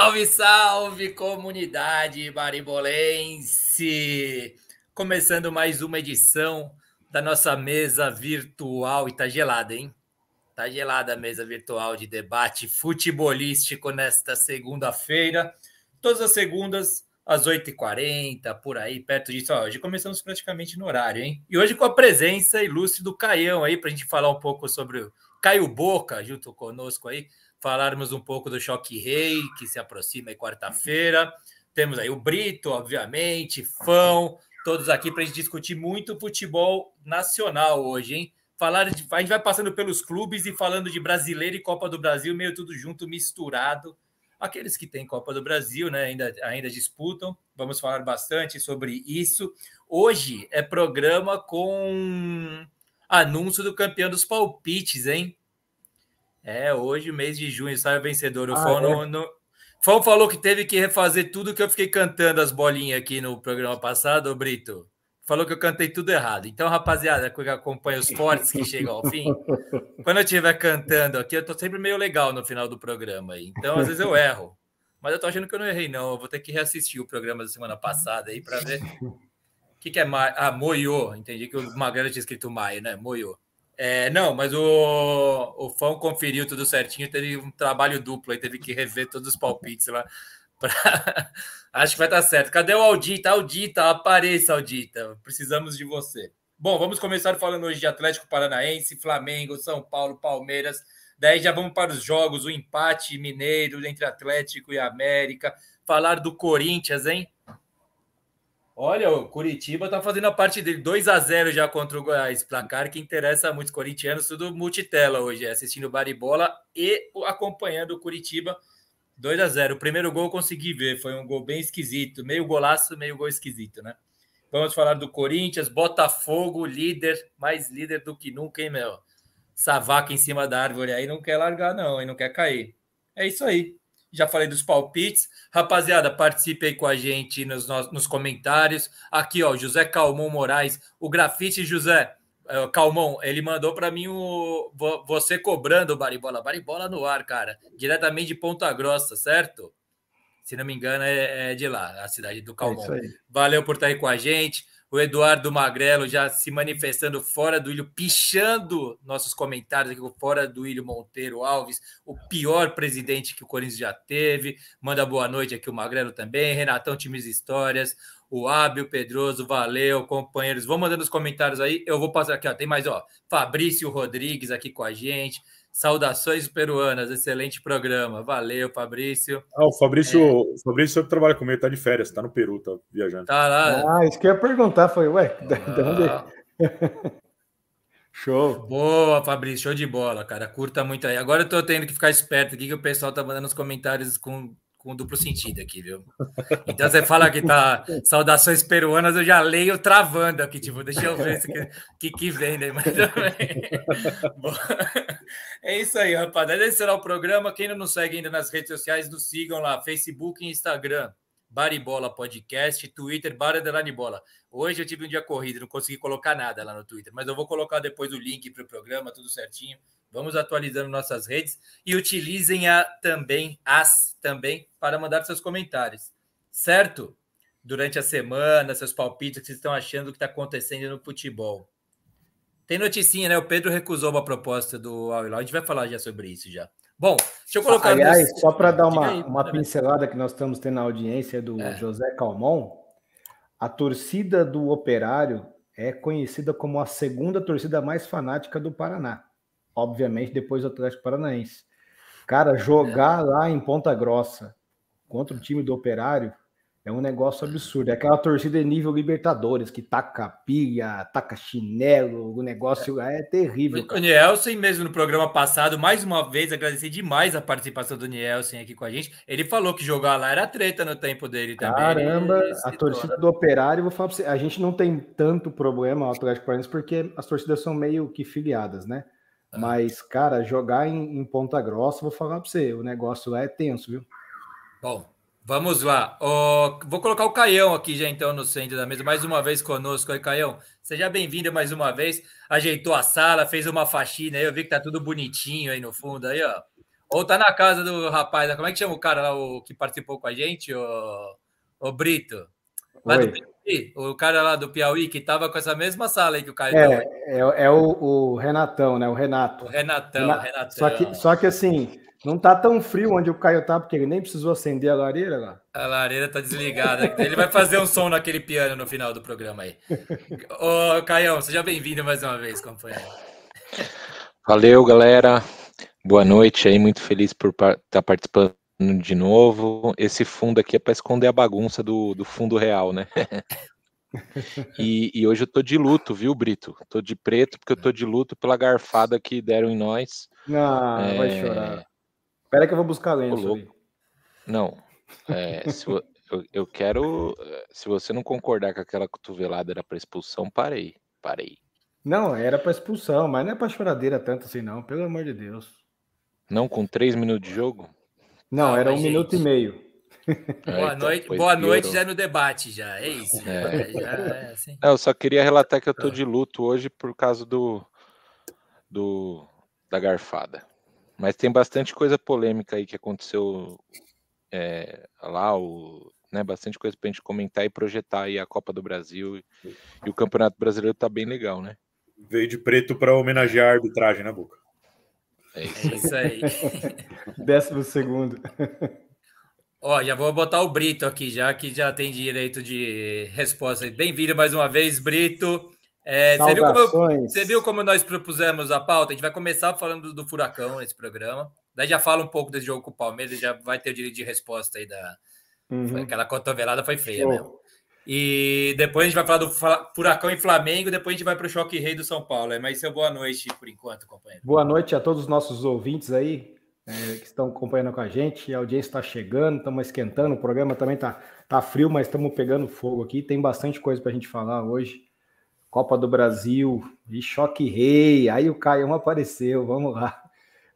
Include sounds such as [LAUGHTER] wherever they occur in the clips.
Salve, salve, comunidade baribolense! Começando mais uma edição da nossa mesa virtual e tá gelada, hein? Tá gelada a mesa virtual de debate futebolístico nesta segunda-feira. Todas as segundas, às 8h40, por aí, perto disso. Ó, hoje começamos praticamente no horário, hein? E hoje com a presença ilustre do Caião aí, para a gente falar um pouco sobre o Caio Boca, junto conosco aí, falarmos um pouco do Choque Rei, que se aproxima quarta-feira. Temos aí o Brito, obviamente, Fão, todos aqui para a gente discutir muito futebol nacional hoje, hein? falar de, a gente vai passando pelos clubes e falando de brasileiro e Copa do Brasil, meio tudo junto, misturado. Aqueles que têm Copa do Brasil, né, ainda, ainda disputam. Vamos falar bastante sobre isso. Hoje é programa com anúncio do campeão dos palpites, hein? É, hoje, mês de junho, sai o vencedor. O ah, Fão, é? Fão falou que teve que refazer tudo que eu fiquei cantando as bolinhas aqui no programa passado, Brito falou que eu cantei tudo errado. Então, rapaziada, que acompanha os cortes que chegam ao fim, quando eu estiver cantando aqui, eu tô sempre meio legal no final do programa aí. Então, às vezes eu erro. Mas eu tô achando que eu não errei, não. Eu vou ter que reassistir o programa da semana passada aí para ver. O que, que é maio? Ah, moiô. Entendi que o Magrelo tinha escrito maio, né? Moiô. É, não, mas o, o fã conferiu tudo certinho, teve um trabalho duplo aí, teve que rever todos os palpites lá. [LAUGHS] Pra... Acho que vai estar certo. Cadê o Aldita? Aldita, apareça, Aldita. Precisamos de você. Bom, vamos começar falando hoje de Atlético Paranaense, Flamengo, São Paulo, Palmeiras. Daí já vamos para os jogos, o empate mineiro entre Atlético e América. Falar do Corinthians, hein? Olha, o Curitiba tá fazendo a parte dele 2 a 0 já contra o Goiás. Placar que interessa a muitos corintianos, tudo multitela hoje, assistindo o Baribola e acompanhando o Curitiba 2 a 0 O primeiro gol eu consegui ver, foi um gol bem esquisito, meio golaço, meio gol esquisito, né? Vamos falar do Corinthians, Botafogo, líder, mais líder do que nunca, hein, meu? Essa vaca em cima da árvore aí não quer largar, não, e não quer cair. É isso aí. Já falei dos palpites. Rapaziada, participe aí com a gente nos, nos comentários. Aqui, ó, José Calmon Moraes, o grafite José. É, Calmon, ele mandou para mim o você cobrando o Baribola. Baribola no ar, cara. Diretamente de Ponta Grossa, certo? Se não me engano, é, é de lá, a cidade do é Calmon. É Valeu por estar aí com a gente. O Eduardo Magrelo já se manifestando fora do ilho, pichando nossos comentários aqui fora do ilho Monteiro Alves, o pior presidente que o Corinthians já teve. Manda boa noite aqui o Magrelo também. Renatão Times Histórias o Ábio Pedroso, valeu, companheiros. Vão mandando os comentários aí. Eu vou passar aqui, ó. Tem mais, ó. Fabrício Rodrigues aqui com a gente. Saudações peruanas, excelente programa. Valeu, Fabrício. Ah, o Fabrício, é... o Fabrício sempre trabalha comigo, tá de férias, tá no Peru, tá viajando. Tá lá. Ah, isso que eu ia perguntar, foi, ué, ah. onde? [LAUGHS] Show. Boa, Fabrício, show de bola, cara. Curta muito aí. Agora eu tô tendo que ficar esperto aqui que o pessoal tá mandando os comentários com com duplo sentido aqui, viu? Então você fala que tá saudações peruanas, eu já leio travando aqui, tipo, deixa eu ver o que, que, vem daí, mas [LAUGHS] Bom, é isso aí, rapaziada. Esse será o programa. Quem não nos segue ainda nas redes sociais, nos sigam lá, Facebook e Instagram. Baribola Podcast, Twitter, Baradelani Bola. Hoje eu tive um dia corrido, não consegui colocar nada lá no Twitter, mas eu vou colocar depois o link para o programa, tudo certinho. Vamos atualizando nossas redes e utilizem a também as também para mandar seus comentários, certo? Durante a semana, seus palpites, o que vocês estão achando do que está acontecendo no futebol. Tem noticinha, né? O Pedro recusou uma proposta do Al A gente vai falar já sobre isso já. Bom, deixa eu colocar. Aliás, nos... só para dar uma, aí, uma pincelada que nós estamos tendo na audiência do é. José Calmon, a torcida do Operário é conhecida como a segunda torcida mais fanática do Paraná obviamente, depois do Atlético Paranaense. Cara, jogar é. lá em Ponta Grossa contra o time do Operário é um negócio absurdo. É aquela torcida nível Libertadores, que taca pilha, taca chinelo, o negócio é, é terrível. O Nielsen, mesmo no programa passado, mais uma vez, agradecer demais a participação do Nielsen aqui com a gente. Ele falou que jogar lá era treta no tempo dele também. Caramba, a torcida do Operário, vou falar pra você, a gente não tem tanto problema ao Atlético Paranaense porque as torcidas são meio que filiadas, né? Mas, cara, jogar em, em, Ponta Grossa, vou falar para você, o negócio lá é tenso, viu? Bom, vamos lá. Oh, vou colocar o Caião aqui já então no centro da mesa, mais uma vez conosco aí, Caião. Seja bem-vindo mais uma vez. Ajeitou a sala, fez uma faxina aí, eu vi que tá tudo bonitinho aí no fundo aí, ó. Ou tá na casa do rapaz, como é que chama o cara lá, o que participou com a gente, o, o Brito? Lá do Piauí, o cara lá do Piauí que tava com essa mesma sala aí que o Caio. É, é, é o, o, Renatão, né? O Renato. O Renatão, Renatão. Renatão. Só que, só que assim, não tá tão frio onde o Caio tá, porque ele nem precisou acender a lareira lá. A lareira tá desligada. Ele vai fazer um som naquele piano no final do programa aí. Ô, Caião, seja bem-vindo mais uma vez, companheiro. Valeu, galera. Boa noite aí, muito feliz por estar tá participando de novo. Esse fundo aqui é para esconder a bagunça do, do fundo real, né? [LAUGHS] e, e, hoje eu tô de luto, viu, Brito? Tô de preto porque eu tô de luto pela garfada que deram em nós. Não, é... vai chorar. Espera que eu vou buscar lenço ali. Não. É, se eu, eu, eu, quero. Se você não concordar que aquela cotovelada era para expulsão, parei. Parei. Não, era para expulsão, mas não é para choradeira tanto assim, não, pelo amor de Deus. Não, com três minutos de jogo? Não, era um gente... minuto e meio. É, boa noite, boa noite já no debate, já. É isso. É. Já, é assim. Eu só queria relatar que eu tô de luto hoje por causa do, do da garfada. Mas tem bastante coisa polêmica aí que aconteceu é, lá, o, né, bastante coisa para a gente comentar e projetar aí a Copa do Brasil e, e o Campeonato Brasileiro tá bem legal, né? Veio de preto para homenagear a arbitragem, né, Boca? É isso aí. [LAUGHS] Décimo segundo. [LAUGHS] Ó, já vou botar o Brito aqui, já que já tem direito de resposta. Bem-vindo mais uma vez, Brito. É, você, viu como, você, viu como, nós propusemos a pauta? A gente vai começar falando do, Furacão nesse programa. Daí já fala um pouco desse jogo com o Palmeiras, já vai ter o direito de resposta aí da. Uhum. Aquela cotovelada foi feia Show. mesmo. E depois a gente vai falar do Furacão e Flamengo, depois a gente vai para o Choque Rei do São Paulo. É, mas seu boa noite por enquanto, companheiro. Boa noite a todos os nossos ouvintes aí é, que estão acompanhando com a gente. A audiência está chegando, estamos esquentando. O programa também está tá frio, mas estamos pegando fogo aqui. Tem bastante coisa para a gente falar hoje. Copa do Brasil e choque rei. Aí o Caião apareceu, vamos lá.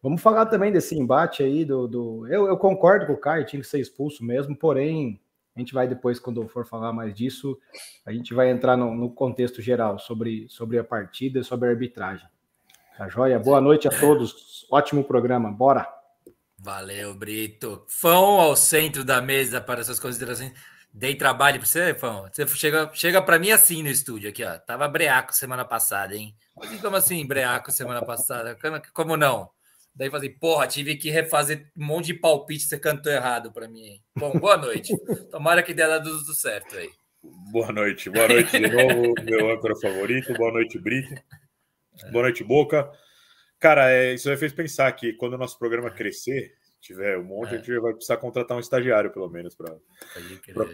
Vamos falar também desse embate aí do. do... Eu, eu, concordo com o Caio, tinha que ser expulso mesmo, porém, a gente vai depois, quando for falar mais disso, a gente vai entrar no, no contexto geral sobre, sobre a partida e sobre a arbitragem. Tá joia? Boa noite a todos. Ótimo programa. Bora! Valeu, Brito. Fão ao centro da mesa para suas considerações. Dei trabalho para você, Fão. Você chega, chega para mim assim no estúdio aqui, ó. Tava breaco semana passada, hein? Como assim, breaco semana passada? Como, não? Daí falei, porra, tive que refazer um monte de palpite, você cantou errado para mim. Hein? Bom, boa noite. [LAUGHS] Tomara que dê tudo certo aí. Boa noite, boa noite de novo, [LAUGHS] meu âncora favorito. Boa noite, Brito. Boa noite, Boca. Cara, é, isso me fez pensar que quando o nosso programa crescer, tiver um monte, é. a gente vai precisar contratar um estagiário, pelo menos, para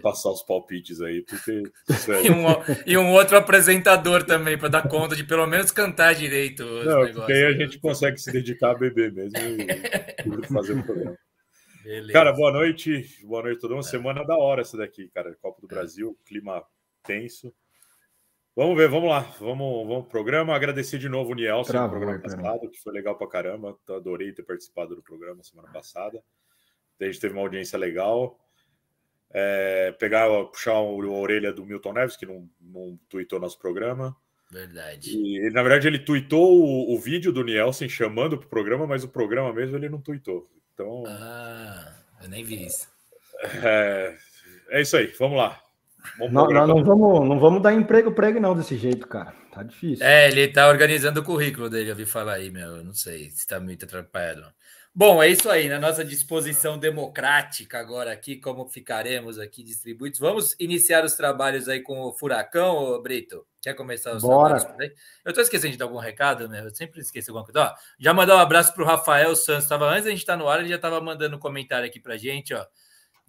passar os palpites aí. Porque, [LAUGHS] e, um, e, um, outro apresentador também, para dar conta de pelo menos cantar direito. Não, porque aí a gente consegue se dedicar a beber mesmo e fazer o programa. Beleza. Cara, boa noite. Boa noite toda uma é. semana da hora essa daqui, cara. Copa do é. Brasil, clima tenso. Vamos ver, vamos lá. Vamos, vamos pro programa. Agradecer de novo o Nielsen no programa passado, que foi legal pra caramba. Adorei ter participado do programa semana passada. A gente teve uma audiência legal. É, pegar, puxar a orelha do Milton Neves, que não, não tweetou nosso programa. Verdade. E, na verdade, ele tweetou o, o vídeo do Nielsen chamando pro programa, mas o programa mesmo ele não tweetou. Então. Ah, eu nem vi isso. É, é isso aí, vamos lá. Não, não, não, vamos, não vamos dar emprego prego não desse jeito, cara. Tá difícil. É, ele tá organizando o currículo dele, eu ouvi falar aí, meu. Não sei se tá muito atrapalhado. Bom, é isso aí, na nossa disposição democrática agora aqui, como ficaremos aqui distribuídos. Vamos iniciar os trabalhos aí com o Furacão, Brito? Quer começar os Bora. trabalhos? Eu tô esquecendo de dar algum recado, meu. Eu sempre esqueço alguma coisa. Ó, já mandar um abraço pro Rafael Santos. Tava, antes da gente estar tá no ar, ele já tava mandando um comentário aqui pra gente, ó.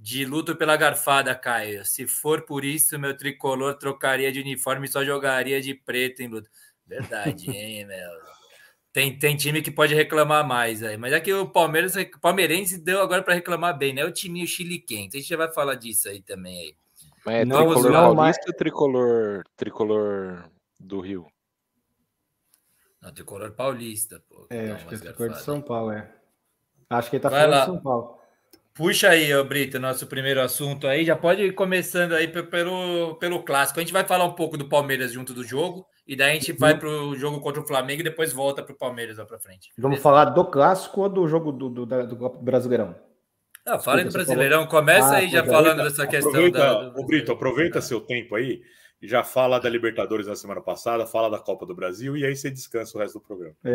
De luto pela garfada, Caio. Se for por isso, meu tricolor trocaria de uniforme e só jogaria de preto em luto. Verdade, [LAUGHS] hein, meu? Tem, tem time que pode reclamar mais aí. Mas é que o Palmeiras, o Palmeirense deu agora para reclamar bem, né? O time chiliquente. A gente já vai falar disso aí também. Aí. Mas é não, tricolor não, paulista ou tricolor, tricolor do Rio? Não, tricolor paulista, pô. É, acho que é tricolor de São Paulo, é. Acho que ele tá vai falando lá. de São Paulo. Puxa aí, Brito, nosso primeiro assunto aí. Já pode ir começando aí pelo, pelo clássico. A gente vai falar um pouco do Palmeiras junto do jogo, e daí a gente vai para o jogo contra o Flamengo e depois volta para o Palmeiras lá para frente. Vamos falar do clássico ou do jogo do, do, do, do Brasileirão? Não, fala aí do Brasileirão. Começa ah, aí já falando dessa questão. Aproveita, da, do... Brito, aproveita seu tempo aí já fala da Libertadores na semana passada, fala da Copa do Brasil e aí você descansa o resto do programa. É,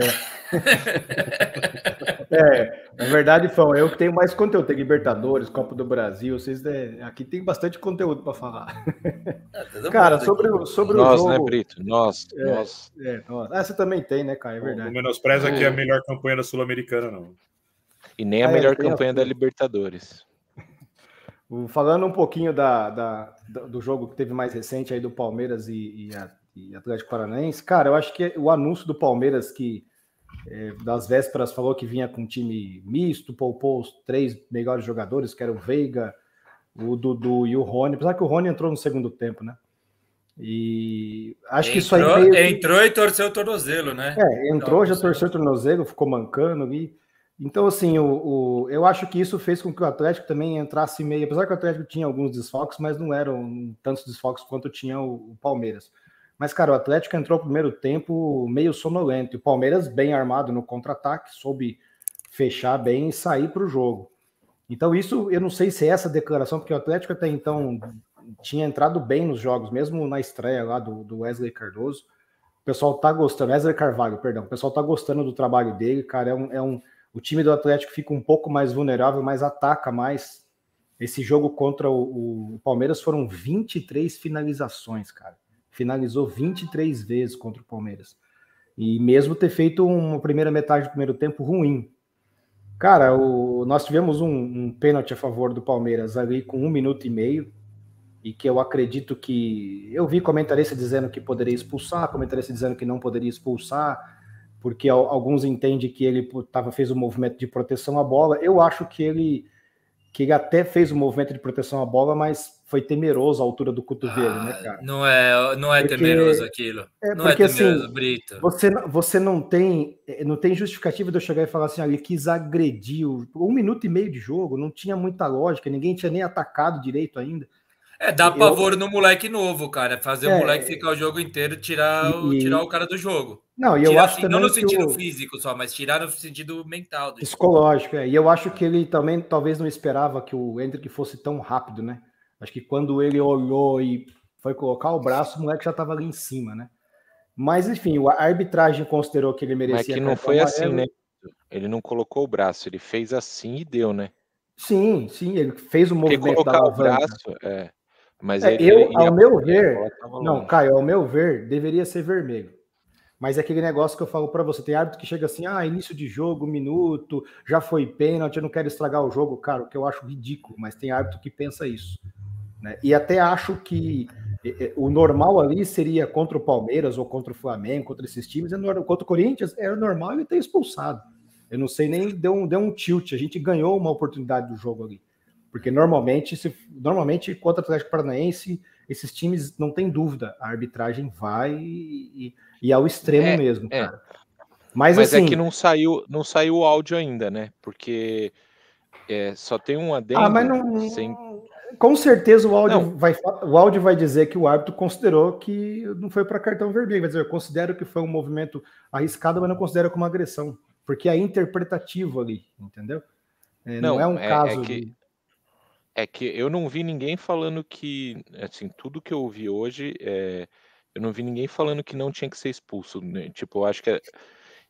[LAUGHS] é na verdade, Fão, eu que tenho mais conteúdo. Tem Libertadores, Copa do Brasil, vocês é, aqui tem bastante conteúdo para falar. É, Cara, sobre, o, sobre nós, o né, jogo... né, Brito? Nós, é, nós. É, nós. Ah, você também tem, né, Caio? É verdade. Não menospreza que é a melhor campanha da Sul-Americana, não. E nem a ah, melhor campanha da Libertadores. Falando um pouquinho da, da, do jogo que teve mais recente aí do Palmeiras e, e, a, e Atlético Paranaense, cara, eu acho que o anúncio do Palmeiras que é, das vésperas falou que vinha com um time misto, poupou os três melhores jogadores, que eram o Veiga, o Dudu e o Rony, apesar que o Rony entrou no segundo tempo, né? E acho entrou, que isso aí. Meio... Entrou e torceu o tornozelo, né? É, entrou, então, já torceu o tornozelo, ficou mancando e então, assim, o, o, eu acho que isso fez com que o Atlético também entrasse meio. Apesar que o Atlético tinha alguns desfalques, mas não eram tantos desfalques quanto tinha o, o Palmeiras. Mas, cara, o Atlético entrou no primeiro tempo meio sonolento. E o Palmeiras, bem armado no contra-ataque, soube fechar bem e sair para o jogo. Então, isso eu não sei se é essa declaração, porque o Atlético até então tinha entrado bem nos jogos, mesmo na estreia lá do, do Wesley Cardoso. O pessoal tá gostando, Wesley Carvalho, perdão. O pessoal tá gostando do trabalho dele, cara. É um, é um o time do Atlético fica um pouco mais vulnerável, mas ataca mais. Esse jogo contra o, o Palmeiras foram 23 finalizações, cara. Finalizou 23 vezes contra o Palmeiras. E mesmo ter feito uma primeira metade do primeiro tempo ruim. Cara, o, nós tivemos um, um pênalti a favor do Palmeiras ali com um minuto e meio e que eu acredito que eu vi comentarista dizendo que poderia expulsar, comentarista dizendo que não poderia expulsar porque alguns entendem que ele tava, fez um movimento de proteção à bola. Eu acho que ele que ele até fez um movimento de proteção à bola, mas foi temeroso a altura do cotovelo, né, ah, né, cara? Não é, não é porque, temeroso aquilo. É não é porque, é temeroso, assim, Brito. Você, você não tem não tem justificativa de eu chegar e falar assim, ah, ele quis agredir um minuto e meio de jogo, não tinha muita lógica, ninguém tinha nem atacado direito ainda. É, dá pavor eu... no moleque novo, cara. Fazer é, o moleque ficar o jogo inteiro, tirar, e, o, tirar o cara do jogo. Não, e eu tirar, acho também. Não no sentido o... físico só, mas tirar no sentido mental. Psicológico, é. E eu acho que ele também talvez não esperava que o Hendrick fosse tão rápido, né? Acho que quando ele olhou e foi colocar o braço, o moleque já estava ali em cima, né? Mas enfim, a arbitragem considerou que ele merecia. Mas que não foi assim, né? Ele não colocou o braço, ele fez assim e deu, né? Sim, sim, ele fez o movimento colocar da alavanca. o braço, é. Mas é, eu, ao meu ver, não, Caio, ao meu ver, deveria ser vermelho. Mas é aquele negócio que eu falo para você, tem árbitro que chega assim, ah, início de jogo, minuto, já foi pênalti, eu não quero estragar o jogo, cara, o que eu acho ridículo, mas tem árbitro que pensa isso. Né? E até acho que o normal ali seria contra o Palmeiras ou contra o Flamengo, contra esses times, é contra o Corinthians, era normal ele ter expulsado. Eu não sei nem, deu um, deu um tilt, a gente ganhou uma oportunidade do jogo ali. Porque normalmente, se, normalmente contra o Atlético Paranaense, esses times não tem dúvida, a arbitragem vai e, e ao extremo é, mesmo, é. cara. Mas, Mas é assim, é que não saiu, não saiu o áudio ainda, né? Porque é, só tem um adendo. Ah, mas não. Sem... Com certeza o áudio, vai, o áudio vai dizer que o árbitro considerou que não foi para cartão vermelho. Vai dizer, eu considero que foi um movimento arriscado, mas não considero como agressão. Porque é interpretativo ali, entendeu? É, não, não, é um é, caso. Que... É que eu não vi ninguém falando que, assim, tudo que eu ouvi hoje, é, eu não vi ninguém falando que não tinha que ser expulso, né? Tipo, eu acho que é...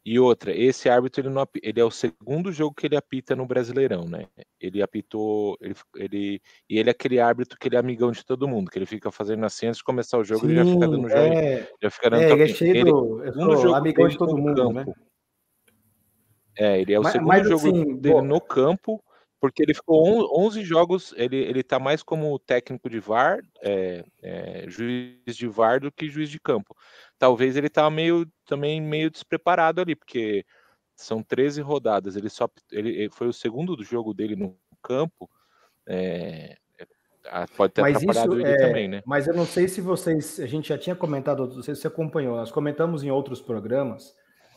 E outra, esse árbitro ele, não, ele é o segundo jogo que ele apita no Brasileirão, né? Ele apitou, ele, ele e ele é aquele árbitro que ele é amigão de todo mundo, que ele fica fazendo assim antes de começar o jogo, Sim, ele já fica dando jogo, é, já fica dando é, ele é cheio do, ele, amigão de todo mundo, campo. né? É, ele é o mas, segundo mas, jogo assim, dele no campo porque ele ficou 11 jogos, ele, ele tá mais como técnico de VAR, é, é, juiz de VAR do que juiz de campo. Talvez ele tá meio, também meio despreparado ali, porque são 13 rodadas, ele só ele, foi o segundo do jogo dele no campo, é, pode ter mas atrapalhado isso, ele é, também, né? Mas eu não sei se vocês, a gente já tinha comentado, não sei se você acompanhou, nós comentamos em outros programas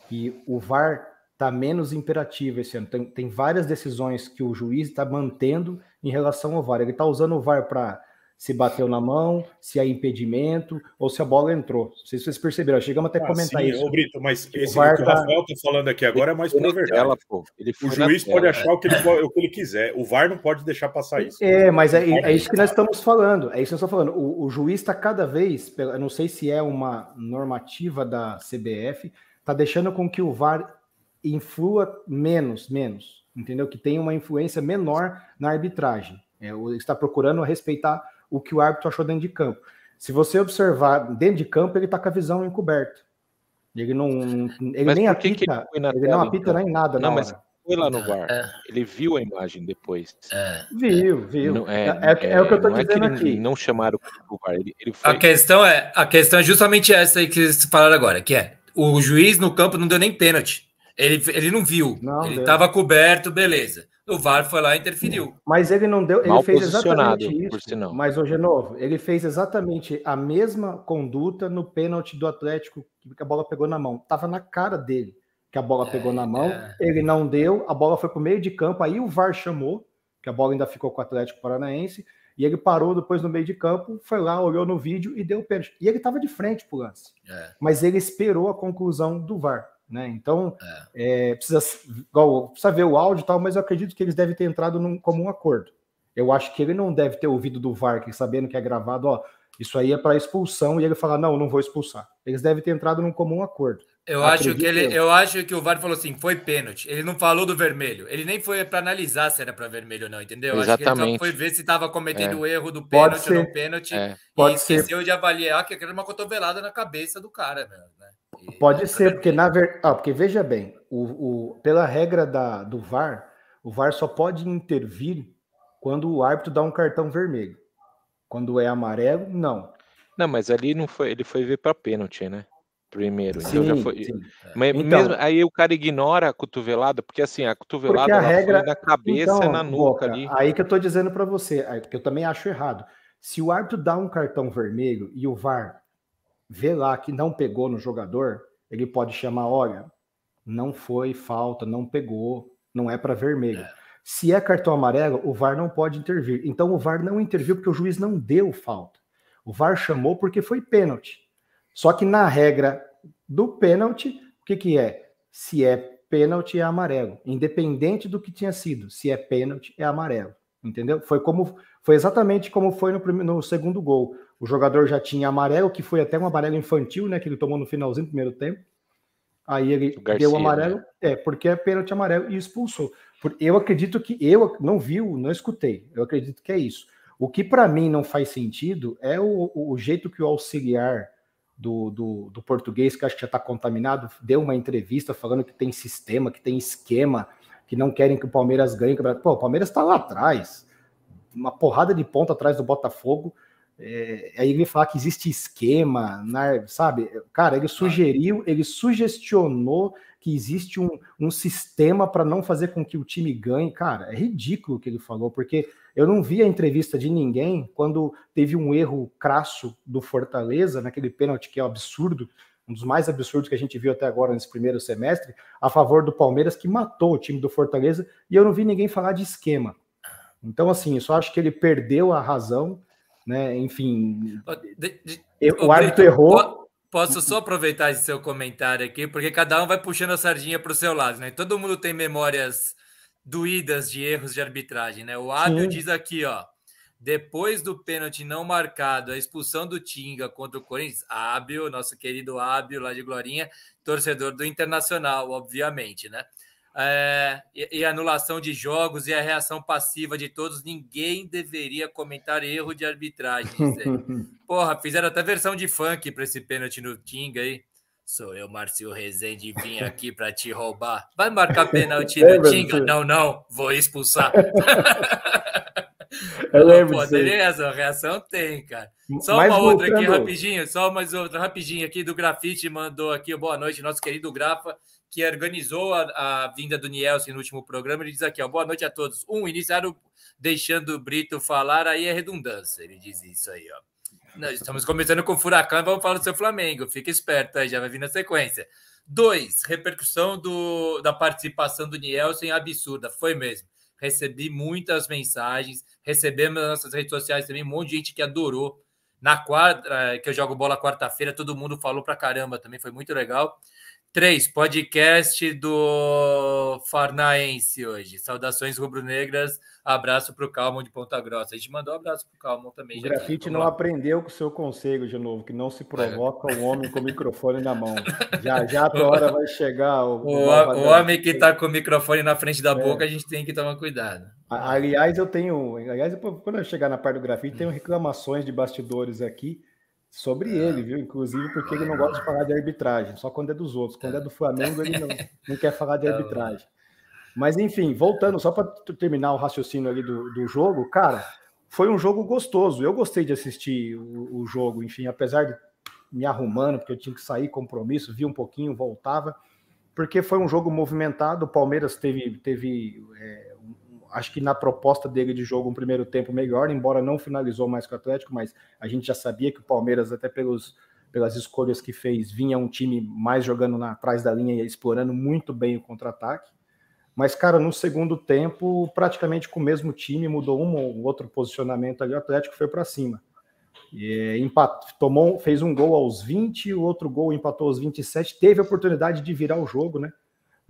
que o VAR está menos imperativa esse ano. Tem, tem várias decisões que o juiz está mantendo em relação ao VAR. Ele está usando o VAR para se bateu na mão, se há impedimento ou se a bola entrou. Não sei se vocês perceberam, chegamos até a ah, comentar sim, isso. Ô, Brito, mas esse o, que o Rafael está falando aqui agora é mais por verdade. o juiz pode achar o que, ele, o que ele quiser. O VAR não pode deixar passar isso. É, mas é, é isso que nós estamos falando. É isso que nós estamos falando. O, o juiz está cada vez, eu não sei se é uma normativa da CBF, está deixando com que o VAR influa menos, menos, entendeu? Que tenha uma influência menor na arbitragem. É, está procurando respeitar o que o árbitro achou dentro de campo. Se você observar dentro de campo, ele está com a visão encoberta. Ele não, ele mas nem apita, ele, ele não apita então? nem nada. Não, mas foi lá no VAR. É. Ele viu a imagem depois. É. Viu, viu. Não, é, é, é, o que eu estou é dizendo aqui. Não chamaram o VAR. Ele, ele foi... A questão é, a questão é justamente essa aí que vocês falaram agora, que é o juiz no campo não deu nem pênalti. Ele, ele não viu. Não ele estava coberto, beleza. O VAR foi lá e interferiu. Mas ele não deu, ele Mal fez exatamente isso. Mas hoje novo, ele fez exatamente a mesma conduta no pênalti do Atlético que a bola pegou na mão. Tava na cara dele que a bola é, pegou na mão, é. ele não deu, a bola foi para o meio de campo, aí o VAR chamou, que a bola ainda ficou com o Atlético Paranaense, e ele parou depois no meio de campo, foi lá, olhou no vídeo e deu o pênalti. E ele estava de frente pro lance. É. Mas ele esperou a conclusão do VAR. Né? Então, é. É, precisa, igual, precisa ver o áudio e tal, mas eu acredito que eles devem ter entrado num comum acordo. Eu acho que ele não deve ter ouvido do VAR, que sabendo que é gravado, ó, isso aí é para expulsão, e ele falar, não, não vou expulsar. Eles devem ter entrado num comum acordo. Eu acho que ele, eu acho que o VAR falou assim, foi pênalti. Ele não falou do vermelho. Ele nem foi para analisar se era para vermelho ou não, entendeu? Exatamente. Acho que ele só foi ver se estava cometendo o é. erro do pênalti ou não pênalti. É. Pode e esqueceu ser. de avaliar que era uma cotovelada na cabeça do cara, né? Pode ser, porque na ver... ah, porque veja bem, o, o, pela regra da, do VAR, o VAR só pode intervir quando o árbitro dá um cartão vermelho. Quando é amarelo, não. Não, mas ali não foi, ele foi ver para pênalti, né? Primeiro, sim, então já foi. Sim. Mas então, mesmo aí o cara ignora a cotovelada, porque assim, a cotovelada a regra... foi na cabeça então, e na nuca Boca, ali. Aí que eu tô dizendo para você, que eu também acho errado. Se o árbitro dá um cartão vermelho e o VAR vê lá que não pegou no jogador, ele pode chamar, olha, não foi falta, não pegou, não é para vermelho. É. Se é cartão amarelo, o VAR não pode intervir. Então o VAR não interviu porque o juiz não deu falta. O VAR chamou porque foi pênalti. Só que na regra do pênalti, o que, que é? Se é pênalti, é amarelo. Independente do que tinha sido. Se é pênalti, é amarelo. Entendeu? Foi como foi exatamente como foi no, primeiro, no segundo gol. O jogador já tinha amarelo, que foi até um amarelo infantil, né? Que ele tomou no finalzinho do primeiro tempo. Aí ele Garcia, deu o amarelo, né? é, porque é pênalti amarelo e expulsou. Eu acredito que eu não viu, não escutei. Eu acredito que é isso. O que para mim não faz sentido é o, o jeito que o auxiliar do, do, do, português, que acho que já está contaminado, deu uma entrevista falando que tem sistema, que tem esquema, que não querem que o Palmeiras ganhe. Pô, o Palmeiras está lá atrás, uma porrada de ponta atrás do Botafogo. É, aí ele falar que existe esquema, sabe? Cara, ele sugeriu, ele sugestionou que existe um, um sistema para não fazer com que o time ganhe. Cara, é ridículo o que ele falou, porque eu não vi a entrevista de ninguém quando teve um erro crasso do Fortaleza, naquele pênalti que é um absurdo, um dos mais absurdos que a gente viu até agora nesse primeiro semestre, a favor do Palmeiras, que matou o time do Fortaleza, e eu não vi ninguém falar de esquema. Então, assim, eu só acho que ele perdeu a razão, né? Enfim, de, o árbitro errou. Posso só aproveitar esse seu comentário aqui, porque cada um vai puxando a sardinha para o seu lado, né? Todo mundo tem memórias doídas de erros de arbitragem, né? O Ábio diz aqui, ó, depois do pênalti não marcado, a expulsão do Tinga contra o Corinthians, Ábio, nosso querido Ábio lá de Glorinha, torcedor do Internacional, obviamente, né? É, e, e, anulação de jogos e a reação passiva de todos, ninguém deveria comentar erro de arbitragem. [LAUGHS] Porra, fizeram até versão de funk para esse pênalti no Tinga aí. Sou eu, Márcio Rezende, vim aqui para te roubar. Vai marcar pênalti no Tinga? Não, não, vou expulsar. [LAUGHS] Eu lembro Pô, beleza, a reação tem, cara. Só mais uma outra aqui, rapidinho, só mais outra, rapidinho aqui do Grafite, mandou aqui, boa noite, nosso querido Grafa que organizou a, a, vinda do Nielsen no último programa, ele diz aqui, ó, boa noite a todos. Um, iniciaram deixando o Brito falar, aí é redundância, ele diz isso aí, ó. Não, estamos começando com o Furacão vamos falar do seu Flamengo. Fica esperto aí, já vai vir na sequência. Dois, repercussão do, da participação do Nielsen absurda. Foi mesmo. Recebi muitas mensagens, recebemos nas nossas redes sociais também um monte de gente que adorou. Na quadra, que eu jogo bola quarta-feira, todo mundo falou pra caramba também, foi muito legal. Três, podcast do Farnaense hoje. Saudações rubro-negras, abraço para o Calmon de Ponta Grossa. A gente mandou um abraço para o Calmon também. O grafite não lá. aprendeu com o seu conselho de novo, que não se provoca o um homem com o microfone na mão. [LAUGHS] Já, já a hora vai chegar. O, o, o homem que está com o microfone na frente da é. boca, a gente tem que tomar cuidado. Aliás, eu tenho. Aliás, quando eu chegar na parte do grafite, tenho reclamações de bastidores aqui sobre ele, viu? Inclusive porque ele não gosta de falar de arbitragem, só quando é dos outros. Quando é do Flamengo, ele não, não quer falar de tá [LAUGHS] arbitragem. Mas enfim, voltando só para terminar o raciocínio ali do, do jogo, cara, foi um jogo gostoso. Eu gostei de assistir o, o, jogo, enfim, apesar de me arrumando, porque eu tinha que sair compromisso, vi um pouquinho, voltava, porque foi um jogo movimentado. O Palmeiras teve, teve é, acho que na proposta dele de jogo um primeiro tempo melhor, embora não finalizou mais com o Atlético, mas a gente já sabia que o Palmeiras, até pelos, pelas escolhas que fez, vinha um time mais jogando na, atrás da linha e explorando muito bem o contra-ataque. Mas, cara, no segundo tempo, praticamente com o mesmo time, mudou um ou outro posicionamento ali, o Atlético foi para cima. E, tomou, fez um gol aos 20, o outro gol empatou aos 27, teve a oportunidade de virar o jogo, né?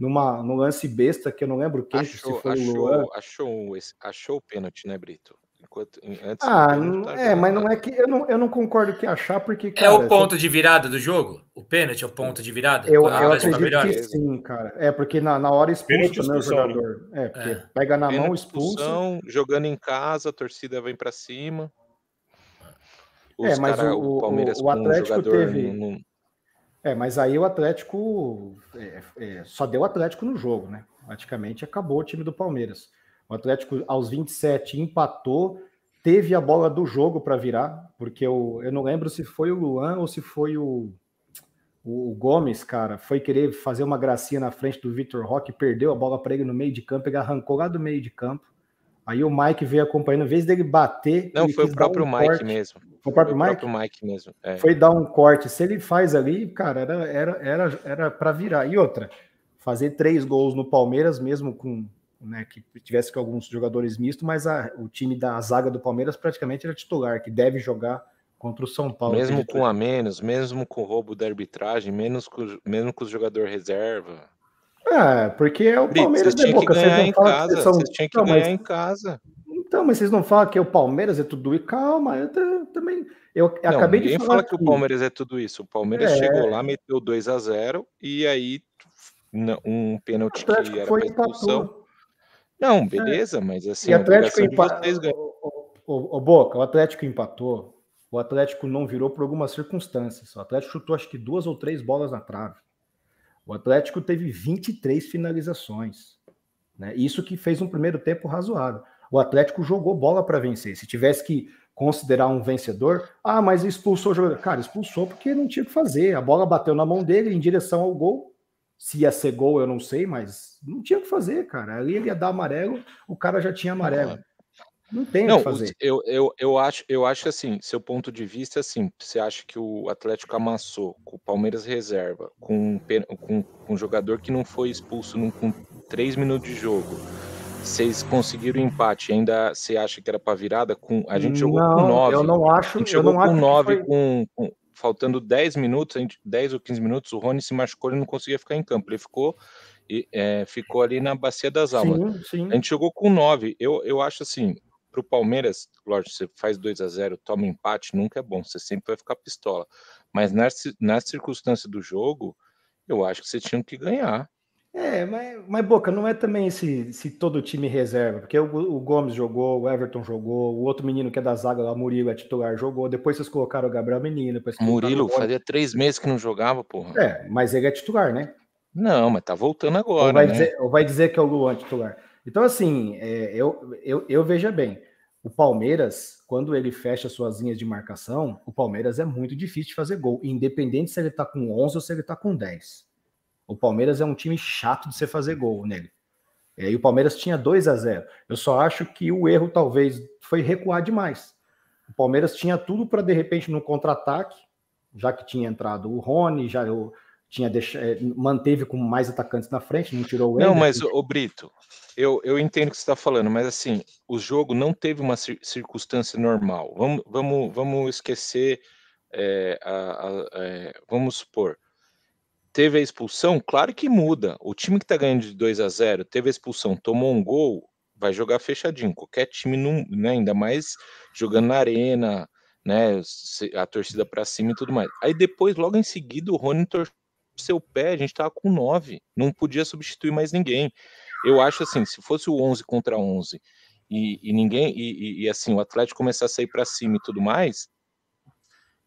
Numa, num lance besta que eu não lembro quem achou, se foi achou, o Luan. Achou, achou o pênalti, né, Brito? Enquanto, antes ah, não, tá é, mas não é que eu não, eu não concordo que achar, porque. Cara, é o ponto de virada do jogo? O pênalti é o ponto de virada? Eu, eu acredito que sim, cara. É porque na, na hora expulsa também o jogador. É, porque é. pega na mão, expulsa. Jogando em casa, a torcida vem para cima. Os é, mas cara, o, o, Palmeiras o, o Atlético teve. Num, é, mas aí o Atlético é, é, só deu o Atlético no jogo, né? Praticamente acabou o time do Palmeiras. O Atlético, aos 27, empatou, teve a bola do jogo para virar, porque eu, eu não lembro se foi o Luan ou se foi o, o Gomes, cara. Foi querer fazer uma gracinha na frente do Vitor Roque, perdeu a bola para ele no meio de campo, ele arrancou lá do meio de campo. Aí o Mike veio acompanhando, em vez dele bater. Não, foi o próprio um Mike corte. mesmo. Foi o próprio Mike? O próprio Mike mesmo. É. Foi dar um corte. Se ele faz ali, cara, era era era era para virar. E outra, fazer três gols no Palmeiras, mesmo com né, que tivesse com alguns jogadores mistos, mas a, o time da zaga do Palmeiras praticamente era titular, que deve jogar contra o São Paulo. Mesmo com a menos, mesmo com o roubo da arbitragem, menos com, mesmo com os jogadores reserva. É, porque é o Palmeiras de boca. Vocês não falam casa, que são... Vocês tinham que não, ganhar mas... em casa. Então, mas vocês não falam que é o Palmeiras é tudo isso? Calma, eu também. Eu não, acabei de falar. fala que o Palmeiras é tudo isso. O Palmeiras é... chegou lá, meteu 2 a 0 e aí um pênalti que era foi expulsão. Não, é. beleza, é. mas assim. E Atlético empatou. O, o, o, Boca, o Atlético empatou. O Atlético não virou por algumas circunstâncias. O Atlético chutou acho que duas ou três bolas na trave. O Atlético teve 23 finalizações. Né? Isso que fez um primeiro tempo razoável. O Atlético jogou bola para vencer. Se tivesse que considerar um vencedor, ah, mas expulsou o jogador. Cara, expulsou porque não tinha o que fazer. A bola bateu na mão dele em direção ao gol. Se ia ser gol, eu não sei, mas não tinha o que fazer, cara. Ali ele ia dar amarelo, o cara já tinha amarelo. Não tem não, o que fazer. Eu, eu, eu, acho, eu acho assim, seu ponto de vista é assim, você acha que o Atlético amassou com o Palmeiras reserva, com, com, com um jogador que não foi expulso num, com três minutos de jogo, vocês conseguiram o empate, ainda você acha que era para virada? Com, a gente jogou não, com nove. Eu não acho. A gente jogou com nove, foi... com, com, faltando 10 minutos, gente, 10 ou 15 minutos, o Rony se machucou e não conseguia ficar em campo. Ele ficou, e, é, ficou ali na bacia das almas. Sim, sim. A gente jogou com nove. Eu, eu acho assim, para o Palmeiras, lógico, você faz 2 a 0 toma empate, nunca é bom, você sempre vai ficar pistola. Mas na, na circunstância do jogo, eu acho que você tinha que ganhar. É, mas, mas Boca, não é também se, se todo time reserva, porque o, o, Gomes jogou, o Everton jogou, o outro menino que é da zaga lá, Murilo, é titular, jogou, depois vocês colocaram o Gabriel Menino. Depois Murilo, fazia três meses que não jogava, porra. É, mas ele é titular, né? Não, mas tá voltando agora. Ou vai, né? dizer, ou vai dizer que é o Luan titular. Então, assim, é, eu, eu, eu veja bem, o Palmeiras, quando ele fecha suas linhas de marcação, o Palmeiras é muito difícil de fazer gol, independente se ele tá com 11 ou se ele tá com 10. O Palmeiras é um time chato de você fazer gol nele. E o Palmeiras tinha 2 a 0. Eu só acho que o erro talvez foi recuar demais. O Palmeiras tinha tudo para, de repente, no contra-ataque, já que tinha entrado o Rony, já eu tinha deixado, é, manteve com mais atacantes na frente, não tirou o Não, mas, o Brito, eu, eu entendo o que você está falando, mas assim, o jogo não teve uma circunstância normal. Vamos, vamos, vamos esquecer, é, a, a, é, vamos supor, teve a expulsão, claro que muda. O time que está ganhando de 2 a 0 teve a expulsão, tomou um gol, vai jogar fechadinho. Qualquer time, não, né, ainda mais jogando na arena, né, a torcida para cima e tudo mais. Aí depois, logo em seguida, o Rony torceu o pé, a gente tava com 9, não podia substituir mais ninguém. Eu acho assim, se fosse o 11 contra 11 e, e ninguém e, e, assim o Atlético começar a sair para cima e tudo mais,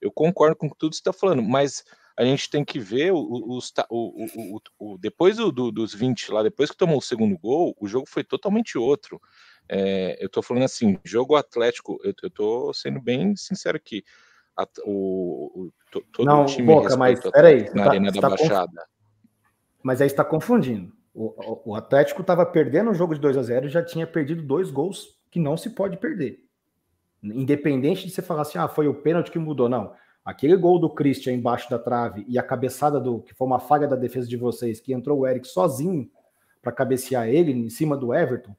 eu concordo com tudo que você está falando, mas a gente tem que ver os, o, o, o, depois do, do, dos 20 lá, depois que tomou o segundo gol, o jogo foi totalmente outro. É, eu tô falando assim, jogo Atlético, eu, eu tô sendo bem sincero aqui. A, o, o, todo Não, o time Boca, mas peraí, na tá, Arena da tá Baixada. Conf... Mas aí está confundindo. O, o Atlético estava perdendo o jogo de 2 a 0 e já tinha perdido dois gols que não se pode perder. Independente de você falar assim, ah, foi o pênalti que mudou. Não. Aquele gol do Christian embaixo da trave e a cabeçada do que foi uma falha da defesa de vocês, que entrou o Eric sozinho para cabecear ele em cima do Everton.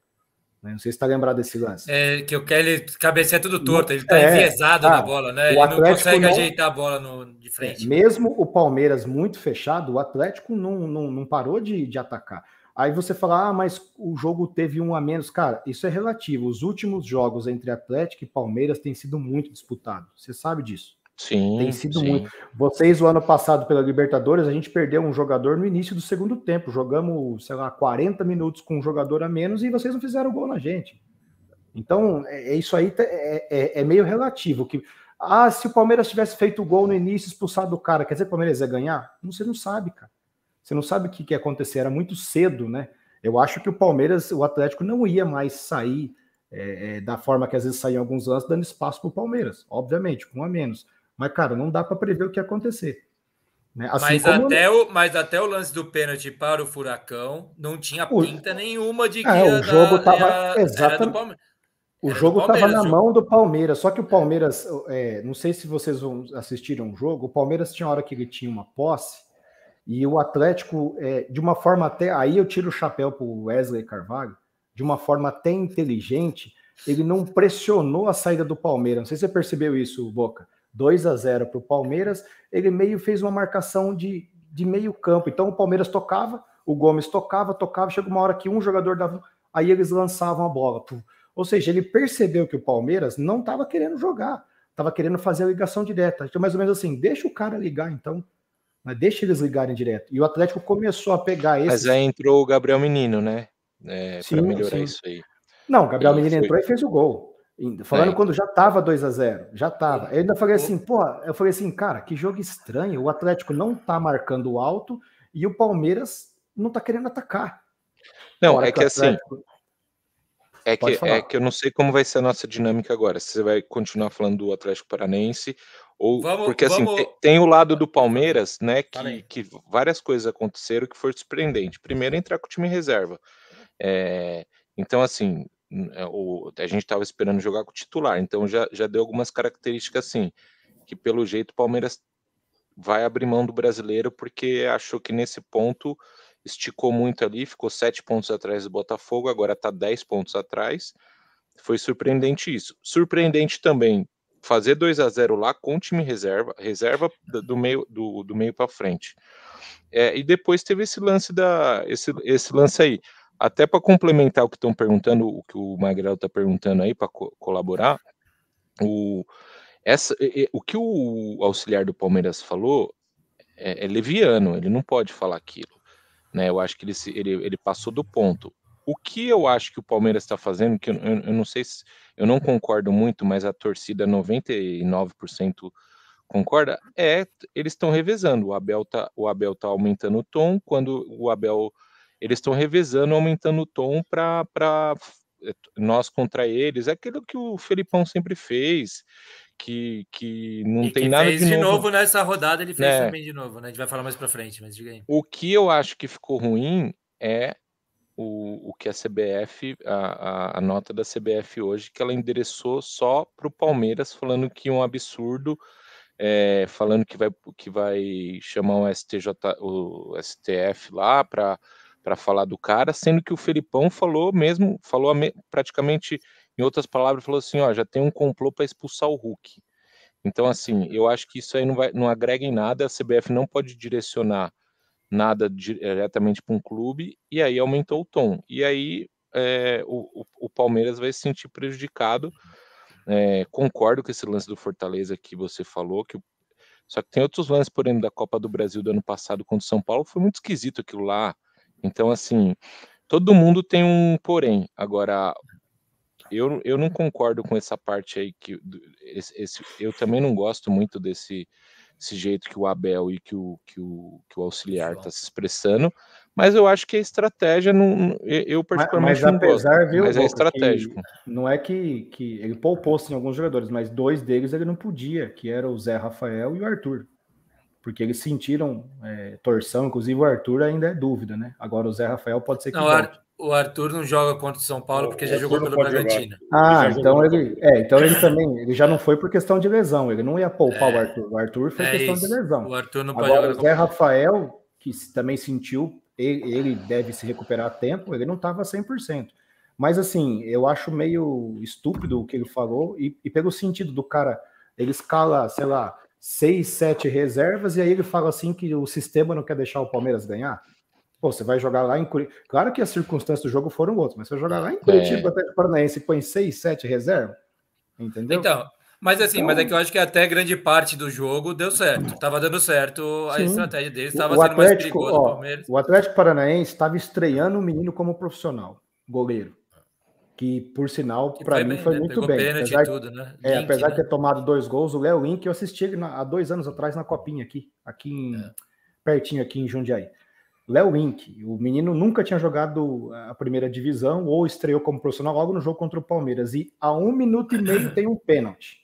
Né? Não sei se está lembrado desse lance. É que o Kelly cabeceia tudo torto, ele está é, enviesado ah, na bola, né? Ele não consegue não, ajeitar a bola no, de frente. É, mesmo o Palmeiras muito fechado, o Atlético não, não, não parou de, de atacar. Aí você fala, ah, mas o jogo teve um a menos. Cara, isso é relativo. Os últimos jogos entre Atlético e Palmeiras têm sido muito disputados. Você sabe disso. Sim. Tem sido sim. muito. Vocês, o ano passado, pela Libertadores, a gente perdeu um jogador no início do segundo tempo. Jogamos, sei lá, 40 minutos com um jogador a menos e vocês não fizeram gol na gente. Então, é, é isso aí é, é, é, meio relativo. Que, ah, se o Palmeiras tivesse feito o gol no início, expulsado o cara, quer dizer que o Palmeiras ia ganhar? Você não sabe, cara. Você não sabe o que, que ia acontecer. Era muito cedo, né? Eu acho que o Palmeiras, o Atlético, não ia mais sair é, é da forma que às vezes saía alguns anos, dando espaço para o Palmeiras, obviamente, com um a menos. Mas, cara, não dá para prever o que ia acontecer. Né? Assim mas, até o, mas até o lance do pênalti para o Furacão não tinha pinta o... nenhuma de que é, o jogo estava exatamente. O jogo estava na mão do Palmeiras, só que o Palmeiras, é, não sei se vocês assistiram o jogo, o Palmeiras tinha hora que ele tinha uma posse e o Atlético, é, de uma forma até, aí eu tiro o chapéu para o Wesley Carvalho, de uma forma até inteligente, ele não pressionou a saída do Palmeiras. Não sei se você percebeu isso, Boca. 2 a 0 para o Palmeiras, ele meio fez uma marcação de, de meio campo. Então o Palmeiras tocava, o Gomes tocava, tocava, chega uma hora que um jogador dava. Aí eles lançavam a bola. Ou seja, ele percebeu que o Palmeiras não estava querendo jogar, estava querendo fazer a ligação direta. Então, mais ou menos assim, deixa o cara ligar, então. Né? Deixa eles ligarem direto. E o Atlético começou a pegar esse. Mas aí entrou o Gabriel Menino, né? É, para melhorar sim. isso aí. Não, o Gabriel Menino foi... entrou e fez o gol. Falando é. quando já tava 2 a 0 já tava. Eu ainda falei assim, pô, eu falei assim, cara, que jogo estranho. O Atlético não tá marcando alto e o Palmeiras não tá querendo atacar. Não, é que, que assim, Atlético... assim. É que, é que eu não sei como vai ser a nossa dinâmica agora. Se você vai continuar falando do Atlético Paranaense ou vamos, porque assim vamos... tem, tem, o lado do Palmeiras, né? Que, que várias coisas aconteceram que foi surpreendente. Primeiro entrar com o time reserva. É, então assim é, o, a gente estava esperando jogar com o titular, então já, já deu algumas características assim, que pelo jeito o Palmeiras vai abrir mão do brasileiro, porque achou que nesse ponto esticou muito ali, ficou sete pontos atrás do Botafogo, agora está dez pontos atrás. Foi surpreendente isso. Surpreendente também fazer 2 a 0 lá com time reserva, reserva do meio do, do meio para frente. É, e depois teve esse lance da esse, esse lance aí. Até para complementar o que estão perguntando, o que o Magrelo está perguntando aí para co colaborar, o, essa, o que o auxiliar do Palmeiras falou é, é, leviano, ele não pode falar aquilo. Né? Eu acho que ele, ele, ele passou do ponto. O que eu acho que o Palmeiras está fazendo, que eu, eu, eu, não sei se eu não concordo muito, mas a torcida 99% concorda, é eles estão revezando. O Abel tá, o Abel tá aumentando o tom, quando o Abel eles estão revezando, aumentando o tom para eh, nós contra eles. É aquilo que o Felipão sempre fez, que, que não e tem que nada fez de, de novo. novo. nessa rodada, ele fez é. também de novo, né? A gente vai falar mais para frente, mas diga aí. O que eu acho que ficou ruim é o, o que a CBF, a, a, a nota da CBF hoje, que ela endereçou só para o Palmeiras, falando que um absurdo, é, falando que vai, que vai chamar o STJ, o STF lá para para falar do cara, sendo que o Felipão falou mesmo, falou praticamente em outras palavras, falou assim, ó, já tem um complô para expulsar o Hulk. Então, assim, eu acho que isso aí não, vai, não agrega em nada, a CBF não pode direcionar nada diretamente para um clube, e aí aumentou o tom. E aí é, o, o, Palmeiras vai se sentir prejudicado. É, concordo com esse lance do Fortaleza que você falou, que só que tem outros lances, por exemplo, da Copa do Brasil do ano passado contra o São Paulo, foi muito esquisito aquilo lá. Então, assim, todo mundo tem um porém. Agora, eu, eu não concordo com essa parte aí que esse, esse, eu também não gosto muito desse esse jeito que o Abel e que o, que o, que o auxiliar está se expressando, mas eu acho que a estratégia não. Eu particularmente mas, mas apesar, gosto, viu, mas é estratégico. Não é que, que ele poupou sim alguns jogadores, mas dois deles ele não podia, que era o Zé Rafael e o Arthur. Porque eles sentiram é, torção, inclusive o Arthur ainda é dúvida, né? Agora o Zé Rafael pode ser que. Não, o Arthur não joga contra o São Paulo porque já jogou pelo Bragantino. Ah, então ele, é, então ele também, ele já não foi por questão de lesão, ele não ia poupar é, o Arthur. O Arthur foi é questão isso. de lesão. O Arthur não pode Agora, jogar. O Zé Rafael, que também sentiu, ele, ele deve se recuperar a tempo, ele não estava 100%. Mas assim, eu acho meio estúpido o que ele falou e, e pelo sentido do cara, ele escala, sei lá, seis, sete reservas e aí ele fala assim que o sistema não quer deixar o Palmeiras ganhar. Pô, você vai jogar lá em Curitiba. Claro que as circunstâncias do jogo foram outras, mas você vai jogar lá em Curitiba, é. Paranaense, e põe 6, 7 reserva. Entendeu? Então, mas assim, então... mas é que eu acho que até grande parte do jogo deu certo. Tava dando certo a Sim. estratégia deles, estava sendo Atlético, mais perigoso ó, o Palmeiras. O Atlético Paranaense estava estreando o menino como profissional, goleiro. Que, por sinal, para mim bem, foi né? muito Pegou bem. Apesar, tudo, né? é, apesar né? de ter tomado dois gols, o Léo Link, eu assisti ele há dois anos atrás na Copinha aqui, aqui em, é. pertinho aqui em Jundiaí. Léo Wink, o menino nunca tinha jogado a primeira divisão ou estreou como profissional logo no jogo contra o Palmeiras e a um minuto e meio tem um pênalti.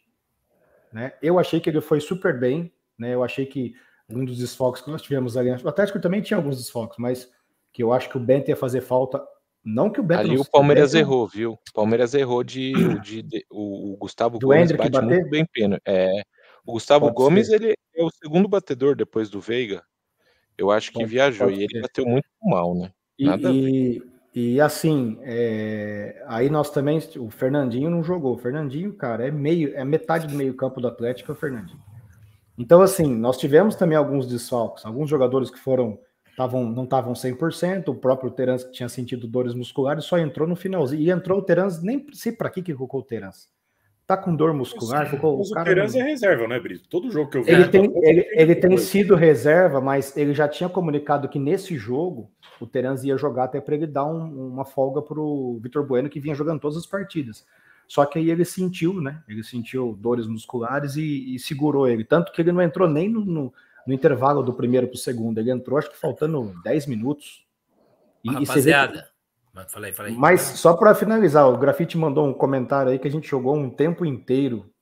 Né? Eu achei que ele foi super bem, né? Eu achei que um dos desfalques que nós tivemos ali, o Atlético também tinha alguns desfalques, mas que eu acho que o Bento ia fazer falta. Não que o Bento. Ali o Palmeiras errou, viu? O Palmeiras errou de, [COUGHS] de, de o, Gustavo Do Gomes bate bater? muito bem pena. É, o Gustavo Pode Gomes ser. ele é o segundo batedor depois do Veiga. Eu acho que pode, viajou e ele bateu muito mal, né? Nada e, e, e assim, é, aí nós também, o Fernandinho não jogou. O Fernandinho, cara, é meio, é metade do meio campo do Atlético, é o Fernandinho. Então, assim, nós tivemos também alguns desfalques, alguns jogadores que foram tavam, não estavam 100%, o próprio Terans que tinha sentido dores musculares só entrou no finalzinho. E entrou o Terans, nem sei para que que colocou o Terans tá com dor muscular. Sim, o, cara Peranza é reserva, né, Brito? Todo jogo que eu vi. Ele tem, ele, ele tem sido reserva, mas ele já tinha comunicado que nesse jogo o Terans ia jogar até para ele dar um, uma folga para o Vitor Bueno, que vinha jogando todas as partidas. Só que aí ele sentiu, né? Ele sentiu dores musculares e, e segurou ele. Tanto que ele não entrou nem no, no, no intervalo do primeiro para o segundo. Ele entrou, acho que faltando 10 minutos. E, Rapaziada, Falei, falei. Mas só para finalizar, o Grafite mandou um comentário aí que a gente jogou um tempo inteiro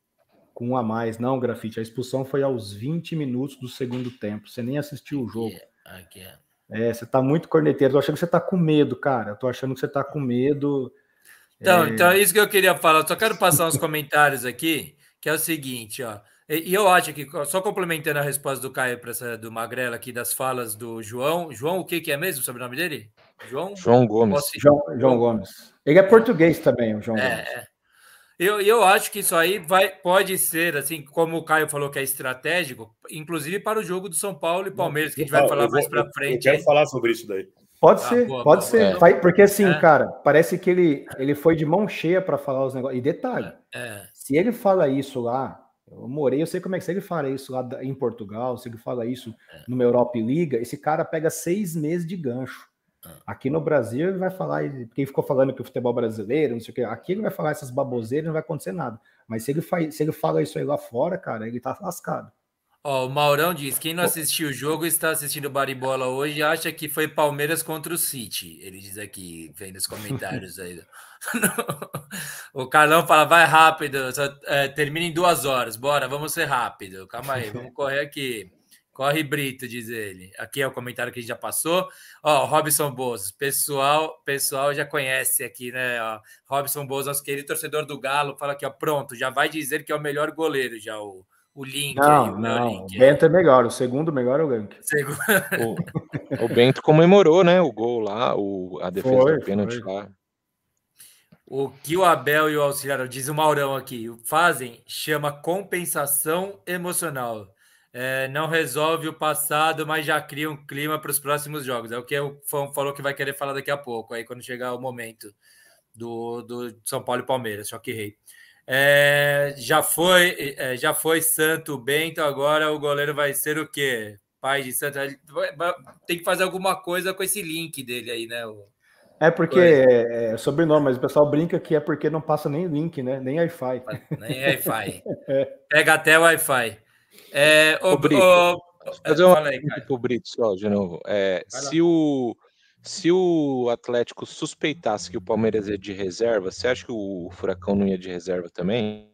com um a mais. Não, Grafite, a expulsão foi aos 20 minutos do segundo tempo. Você nem assistiu o jogo. Aqui é. É, você tá muito corneteiro. Eu tô achando que você tá com medo, cara. Eu tô achando que você tá com medo. Então, é... então é isso que eu queria falar. Eu só quero passar uns [LAUGHS] comentários aqui, que é o seguinte, ó. E eu acho que, só complementando a resposta do Caio para essa do Magrela aqui, das falas do João. João, o que, que é mesmo o sobrenome dele? João, João Gomes. João, João Gomes. Ele é português também, o João é, Gomes. É. Eu, eu acho que isso aí vai, pode ser, assim, como o Caio falou que é estratégico, inclusive para o jogo do São Paulo e Palmeiras, que a gente vai falar vou, mais para frente. Eu quero aí. falar sobre isso daí. Pode ah, ser, boa, pode boa, ser. Boa. Porque assim, é. cara, parece que ele, ele foi de mão cheia para falar os negócios. E detalhe, é. se ele fala isso lá, eu morei, eu sei como é que se ele fala isso lá em Portugal, se ele fala isso é. numa Europa Liga, esse cara pega seis meses de gancho. Aqui no Brasil ele vai falar, ele ficou falando que o futebol brasileiro, não sei o que, aqui ele vai falar essas baboseiras não vai acontecer nada. Mas se ele, faz, se ele fala isso aí lá fora, cara, ele tá lascado. Ó, o Maurão diz: quem não assistiu o jogo está assistindo o Baribola hoje acha que foi Palmeiras contra o City. Ele diz aqui, vem nos comentários aí. [LAUGHS] [LAUGHS] o Carlão fala: vai rápido, só, é, termina em duas horas. Bora, vamos ser rápido. Calma aí, vamos correr aqui. Corre Brito, diz ele. Aqui é o comentário que a gente já passou. Ó, Robson Boas, pessoal, pessoal já conhece aqui, né? Ó, Robson Boas, nosso querido torcedor do Galo, fala aqui, ó, pronto, já vai dizer que é o melhor goleiro já o, o link. Não, aí, não, link, o Bento é melhor, o segundo melhor é o Gank. O, o, Bento comemorou, né? O gol lá, o, a defesa foi, do pênalti lá. O que o Abel e o auxiliar, diz o Maurão aqui, fazem chama compensação emocional. É, não resolve o passado, mas já cria um clima para os próximos jogos. É o que o Fão falou que vai querer falar daqui a pouco, aí quando chegar o momento do, do São Paulo e Palmeiras, só que rei. É, já foi, é, já foi Santo Bento, agora o goleiro vai ser o quê? Pai de Santo. Tem que fazer alguma coisa com esse link dele aí, né? O, é porque é, é, sobrenome, mas o pessoal brinca que é porque não passa nem link, né? Nem Wi-Fi. Nem Wi-Fi. [LAUGHS] é. Pega até Wi-Fi. É, o, Brito, o, fazer uma pergunta para o Brito só, de novo. É, se, o, se o Atlético suspeitasse que o Palmeiras ia de reserva, você acha que o Furacão não ia de reserva também?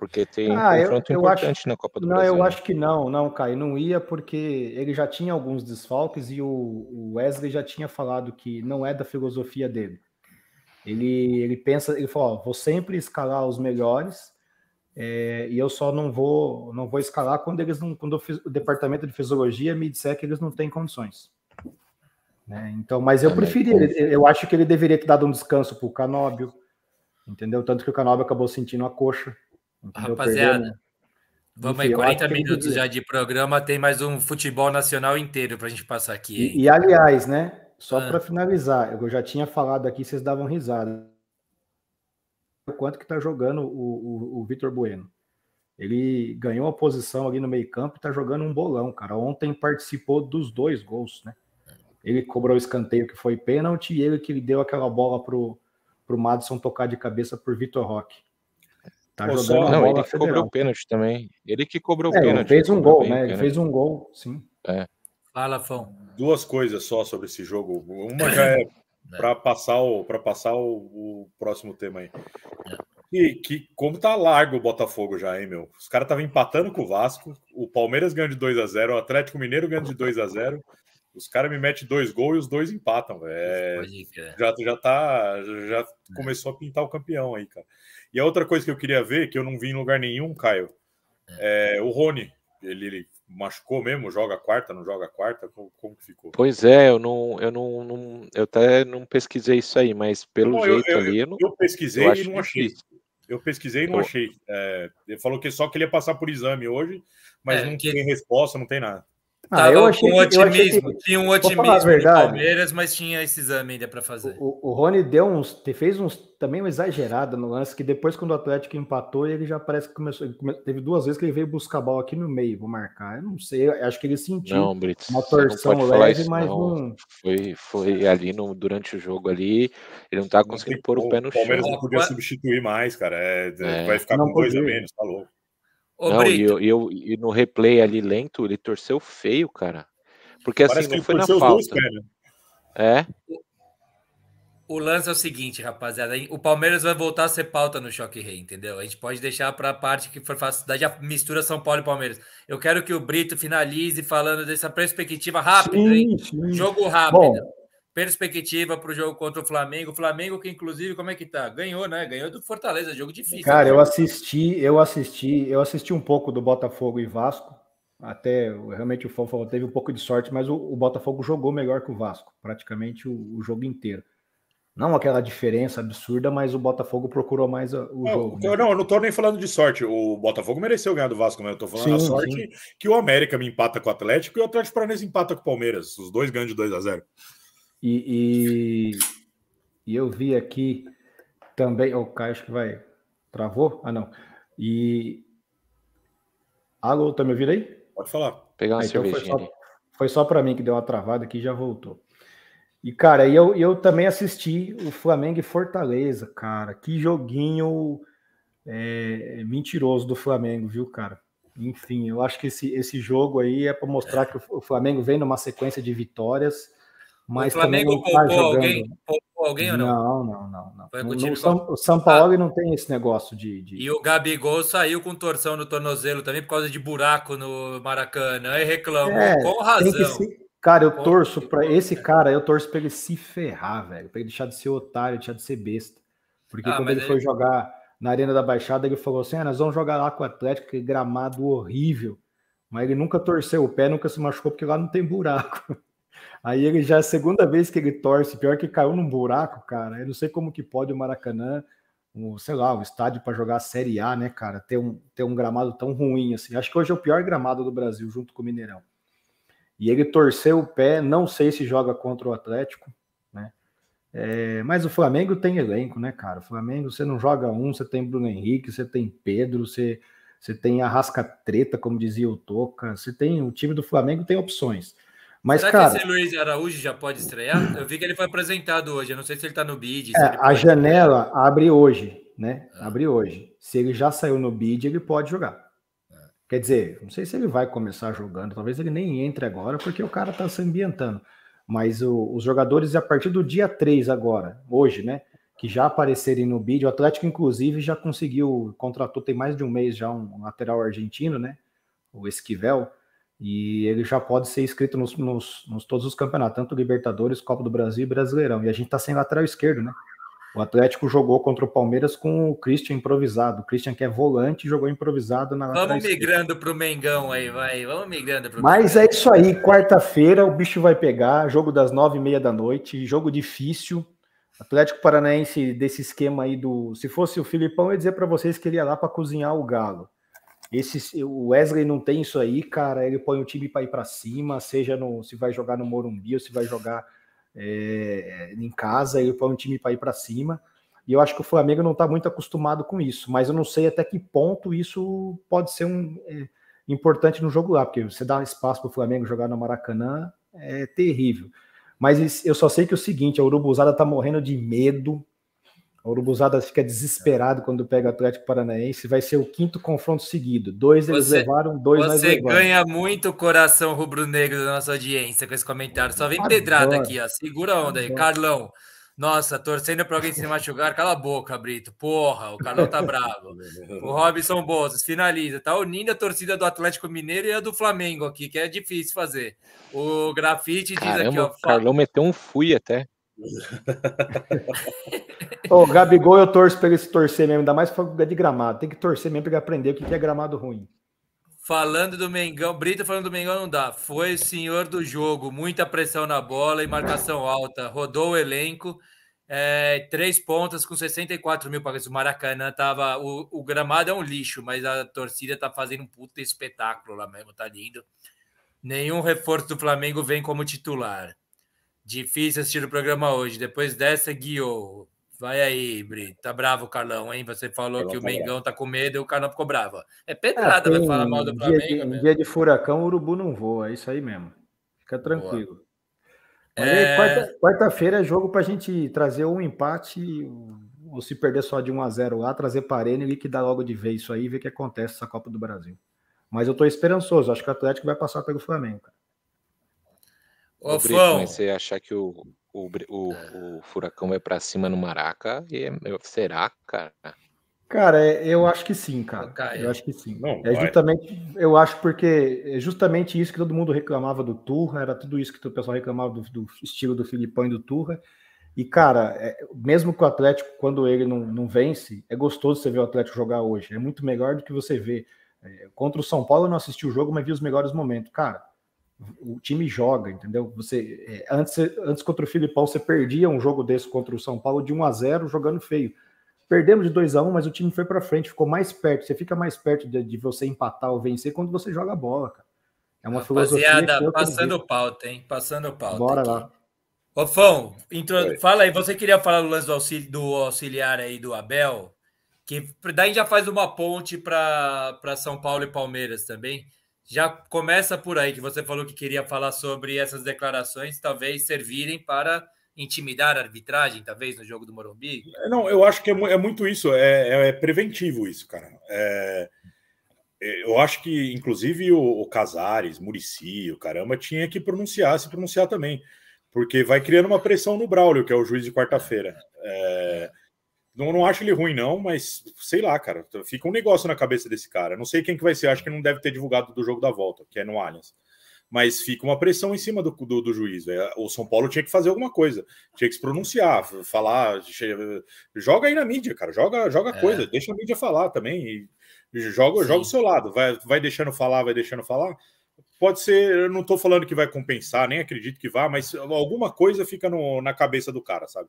Porque tem ah, um confronto eu, eu importante acho, na Copa do não, Brasil. Não, eu acho que não, não, Caio, não ia porque ele já tinha alguns desfalques e o, o Wesley já tinha falado que não é da filosofia dele. Ele, ele pensa, ele falou, ó, vou sempre escalar os melhores é, e eu só não vou não vou escalar quando eles não, quando o departamento de fisiologia me disser que eles não têm condições. Né? Então, mas eu é, preferia, eu acho que ele deveria ter dado um descanso para o Canóbio, entendeu? Tanto que o Canóbio acabou sentindo a coxa. Rapaziada, vamos aí, 40 minutos já de programa, tem mais um futebol nacional inteiro para a gente passar aqui. E, e, aliás, né, só ah. para finalizar, eu já tinha falado aqui, vocês davam risada. Quanto que tá jogando o, o, o Vitor Bueno? Ele ganhou a posição ali no meio campo e tá jogando um bolão, cara. Ontem participou dos dois gols, né? Ele cobrou o escanteio que foi pênalti e ele que deu aquela bola pro, pro Madison tocar de cabeça por Vitor Roque. Tá Pô, jogando não, ele que cobrou o pênalti também. Ele que cobrou o é, pênalti. Fez um gol, né? Ele fez um gol, sim. É. Fala, Fão. Duas coisas só sobre esse jogo. Uma já é para passar o para passar o, o, próximo tema aí. E que como tá largo o Botafogo já, hein, meu? Os caras estavam empatando com o Vasco, o Palmeiras ganha de 2 a 0, o Atlético Mineiro ganha de 2 a 0. Os caras me metem dois gols e os dois empatam. É, já, já tá. Já começou a pintar o campeão aí, cara. E a outra coisa que eu queria ver, que eu não vi em lugar nenhum, Caio, é, é o Rony. Ele, ele, machucou mesmo, joga quarta, não joga quarta? Como, como, que ficou? Pois é, eu não, eu não, não, eu até não pesquisei isso aí, mas pelo não, jeito eu, ali. Eu, não, eu pesquisei eu e não achei. Difícil. Eu pesquisei e não eu... achei. É, ele falou que só que ele ia passar por exame hoje, mas é, não que... tem resposta, não tem nada. Ah, eu achei, com otimismo. Que, tinha um otimismo do Palmeiras, mas tinha esse exame ainda para fazer. O, o, Rony deu uns, fez uns também uma exagerada no lance que depois quando o Atlético empatou, ele já parece que começou, teve duas vezes que ele veio buscar a bola aqui no meio, vou marcar. Eu não sei, acho que ele sentiu não, Brits, uma torção leve, mas não. não. Foi, foi ali no, durante o jogo ali, ele não estava conseguindo pôr o pé no chão. O Palmeiras não podia substituir mais, cara. É, é. Vai ficar com dois a menos, tá louco. Não, e, eu, eu, e no replay ali lento, ele torceu feio, cara. Porque assim, Parece não foi na falta. é. O lance é o seguinte, rapaziada. O Palmeiras vai voltar a ser pauta no Choque Rei, entendeu? A gente pode deixar para a parte que for fácil, daí já mistura São Paulo e Palmeiras. Eu quero que o Brito finalize falando dessa perspectiva rápida, sim, hein? Sim. Jogo rápido. Bom, perspectiva para o jogo contra o Flamengo. O Flamengo, que inclusive, como é que tá? Ganhou, né? Ganhou do Fortaleza, jogo difícil. Cara, né? eu assisti, eu assisti, eu assisti um pouco do Botafogo e Vasco. Até realmente o Fofo teve um pouco de sorte, mas o, o, Botafogo jogou melhor que o Vasco, praticamente o, o, jogo inteiro. Não aquela diferença absurda, mas o Botafogo procurou mais o não, jogo. Né? Não, eu não tô nem falando de sorte. O Botafogo mereceu ganhar do Vasco, mas eu tô falando sim, da sorte sim. que o América me empata com o Atlético e o Atlético Paranaense empata com o Palmeiras. Os dois ganham de 2 a 0 e, e, e, eu vi aqui também. O Caio acho que vai. Travou? Ah, não. E. Alô, tá me ouvindo aí? Pode falar. Pegar uma ah, então. Foi só, foi só para mim que deu uma travada aqui e já voltou. E, cara, eu, eu também assisti o Flamengo e Fortaleza, cara. Que joguinho é, mentiroso do Flamengo, viu, cara? Enfim, eu acho que esse, esse jogo aí é para mostrar que o Flamengo vem numa sequência de vitórias, mas o Flamengo tá poupou, alguém, poupou alguém ou não? Não, não, não. não. Foi no, São, o São Paulo ah, não tem esse negócio de, de, E o Gabigol saiu com torção no tornozelo também por causa de buraco no Maracanã e reclamou é, com razão. Se... Cara, eu torço para esse cara, eu torço para ele se ferrar, velho, para ele deixar de ser otário, deixar de ser besta. Porque ah, quando ele, ele foi jogar na Arena da Baixada, ele falou assim: ah, nós vamos jogar lá com o Atlético, que gramado horrível. Mas ele nunca torceu o pé, nunca se machucou, porque lá não tem buraco. Aí ele já é a segunda vez que ele torce, pior que caiu num buraco, cara. Eu não sei como que pode o Maracanã, um, sei lá, o estádio para jogar a Série A, né, cara, ter um, ter um gramado tão ruim assim. Acho que hoje é o pior gramado do Brasil, junto com o Mineirão. E ele torceu o pé, não sei se joga contra o Atlético, né? É, mas o Flamengo tem elenco, né, cara? O Flamengo, você não joga um, você tem Bruno Henrique, você tem Pedro, você, você tem Arrasca Treta, como dizia o Toca, você tem o time do Flamengo tem opções. Mas, Será cara, que esse Luiz Araújo já pode estrear? Eu vi que ele foi apresentado hoje. Eu não sei se ele está no bid. É, a janela abre hoje, né? Ah. Abre hoje. Se ele já saiu no bid, ele pode jogar. Ah. Quer dizer, não sei se ele vai começar jogando. Talvez ele nem entre agora, porque o cara está se ambientando. Mas o, os jogadores, a partir do dia 3 agora, hoje, né? Que já aparecerem no bid, o Atlético, inclusive, já conseguiu, contratou tem mais de um mês já um lateral argentino, né? O Esquivel e ele já pode ser inscrito nos, nos, nos, todos os campeonatos, tanto Libertadores, Copa do Brasil e Brasileirão. E a gente tá sem lateral esquerdo, né? O Atlético jogou contra o Palmeiras com o Christian improvisado. O Christian, que é volante, jogou improvisado na Vamos migrando para o Mengão aí, vai. Vamos migrando para Mas Mengão. é isso aí. Quarta-feira o bicho vai pegar. Jogo das nove e meia da noite. Jogo difícil. Atlético Paranaense desse esquema aí do. Se fosse o Filipão, eu ia dizer para vocês que ele ia lá para cozinhar o Galo. Esse, o Wesley não tem isso aí, cara. Ele põe o time para ir para cima, seja no, se vai jogar no Morumbi ou se vai jogar é, em casa, ele põe o time para ir para cima. E eu acho que o Flamengo não está muito acostumado com isso, mas eu não sei até que ponto isso pode ser um é, importante no jogo lá, porque você dá espaço para o Flamengo jogar no Maracanã é terrível. Mas eu só sei que é o seguinte: a Urubuzada está morrendo de medo o Urubuzada fica desesperado quando pega o Atlético Paranaense. Vai ser o quinto confronto seguido. Dois eles você, levaram, dois nós Você ganha muito coração rubro-negro da nossa audiência com esse comentário. Só vem pedrada aqui, ó. Segura a onda aí. Carlão, nossa, torcendo para alguém se machucar. Cala a boca, Brito. Porra, o Carlão tá bravo. [LAUGHS] O Robson Bozos finaliza. Tá unindo a torcida do Atlético Mineiro e a do Flamengo aqui, que é difícil fazer. O Grafite diz Caramba, aqui, ó. O Carlão meteu um fui até. Ô, Gabigol, eu torço para ele se torcer mesmo, ainda mais para de gramado. Tem que torcer mesmo para aprender o que é gramado ruim. Falando do Mengão, Brito falando do Mengão não dá. Foi senhor do jogo, muita pressão na bola e marcação alta. Rodou o elenco, é, três pontas com 64 mil para O Maracanã tava. O, o, gramado é um lixo, mas a torcida tá fazendo um puta espetáculo lá mesmo, tá lindo. Nenhum reforço do Flamengo vem como titular. Difícil assistir o programa hoje. Depois dessa, guiou. Vai aí, Brito. Tá bravo, Carlão, hein? Você falou que o Mengão tá com medo e o Carlão ficou bravo. É pedrada, é, vai falar mal do Flamengo. Dia de, dia de furacão, o urubu não voa. É isso aí mesmo. Fica tranquilo. É... Quarta-feira quarta é jogo para a gente trazer um empate, ou se perder só de 1 a 0 lá, trazer Parene e liquidar logo de vez isso aí e ver o que acontece essa Copa do Brasil. Mas eu tô esperançoso. Acho que o Atlético vai passar pelo Flamengo, cara. Ô, Brito, mas você achar que o, o, o, o Furacão vai para cima no Maraca, e é, será, cara? Cara, é, eu acho que sim, cara. Eu acho que sim. Não, é justamente, eu acho porque é justamente isso que todo mundo reclamava do Turra, era tudo isso que o pessoal reclamava do, do estilo do Filipão e do Turra. E, cara, é, mesmo que o Atlético, quando ele não, não vence, é gostoso você ver o Atlético jogar hoje. É muito melhor do que você ver. É, contra o São Paulo eu não assisti o jogo, mas vi os melhores momentos. Cara, o time joga, entendeu? Você é, antes, antes contra o Filipão você perdia um jogo desse contra o São Paulo de 1 a 0 jogando feio. Perdemos de 2 a 1, mas o time foi para frente, ficou mais perto. Você fica mais perto de, de, você empatar ou vencer quando você joga a bola, cara. É uma Rapaziada, filosofia. Passando o pauta, hein? Passando o pauta. Bora aqui. lá. Fão, intro... fala aí, você queria falar do lance do, auxili... do auxiliar aí do Abel, que daí já faz uma ponte para São Paulo e Palmeiras também. Já começa por aí, que você falou que queria falar sobre essas declarações, talvez servirem para intimidar a arbitragem, talvez, no jogo do Morumbi? É, não, eu acho que é, é muito isso, é, é, é, preventivo isso, cara. É, eu acho que, inclusive, o, o Casares, Murici, o caramba, tinha que pronunciar, se pronunciar também. porque vai criando uma pressão no Braulio, que é o juiz de quarta-feira. Não, não acho ele ruim, não, mas sei lá, cara. Fica um negócio na cabeça desse cara. Não sei quem que vai ser, acho que não deve ter divulgado do jogo da volta, que é no Allianz. Mas fica uma pressão em cima do, do, do juiz. O São Paulo tinha que fazer alguma coisa, tinha que se pronunciar, falar. Joga aí na mídia, cara. Joga, joga é. coisa, deixa a mídia falar também. joga, joga o seu lado. Vai, vai deixando falar, vai deixando falar. Pode ser, eu não estou falando que vai compensar, nem acredito que vá, mas alguma coisa fica no, na cabeça do cara, sabe?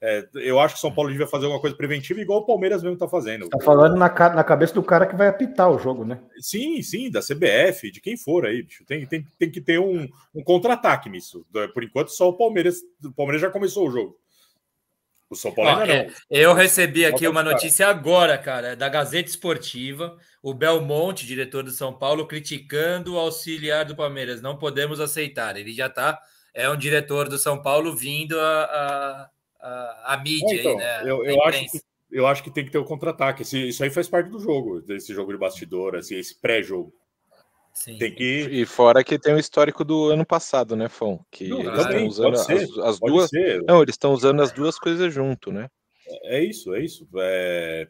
É, eu acho que São Paulo devia fazer alguma coisa preventiva, igual o Palmeiras mesmo está fazendo. Está falando na, na, cabeça do cara que vai apitar o jogo, né? Sim, sim, da CBF, de quem for aí, bicho. Tem, tem, tem que ter um, um contra-ataque nisso. Por enquanto, só o Palmeiras. O Palmeiras já começou o jogo. O São Paulo ainda é, não. Eu recebi aqui uma notícia agora, cara, da Gazeta Esportiva. O Belmonte, diretor do São Paulo, criticando o auxiliar do Palmeiras. Não podemos aceitar. Ele já está. É um diretor do São Paulo vindo a, a a, a mídia então, aí, né? Eu, eu acho que, eu acho que tem que ter o um contra-ataque. Isso aí faz parte do jogo, desse jogo de bastidor, assim, esse pré-jogo. Sim. Tem que... E fora que tem o histórico do ano passado, né, Fão? Que não, eles estão usando as, as duas. Ser. Não, eles estão usando as duas coisas junto, né? É isso, é isso. É...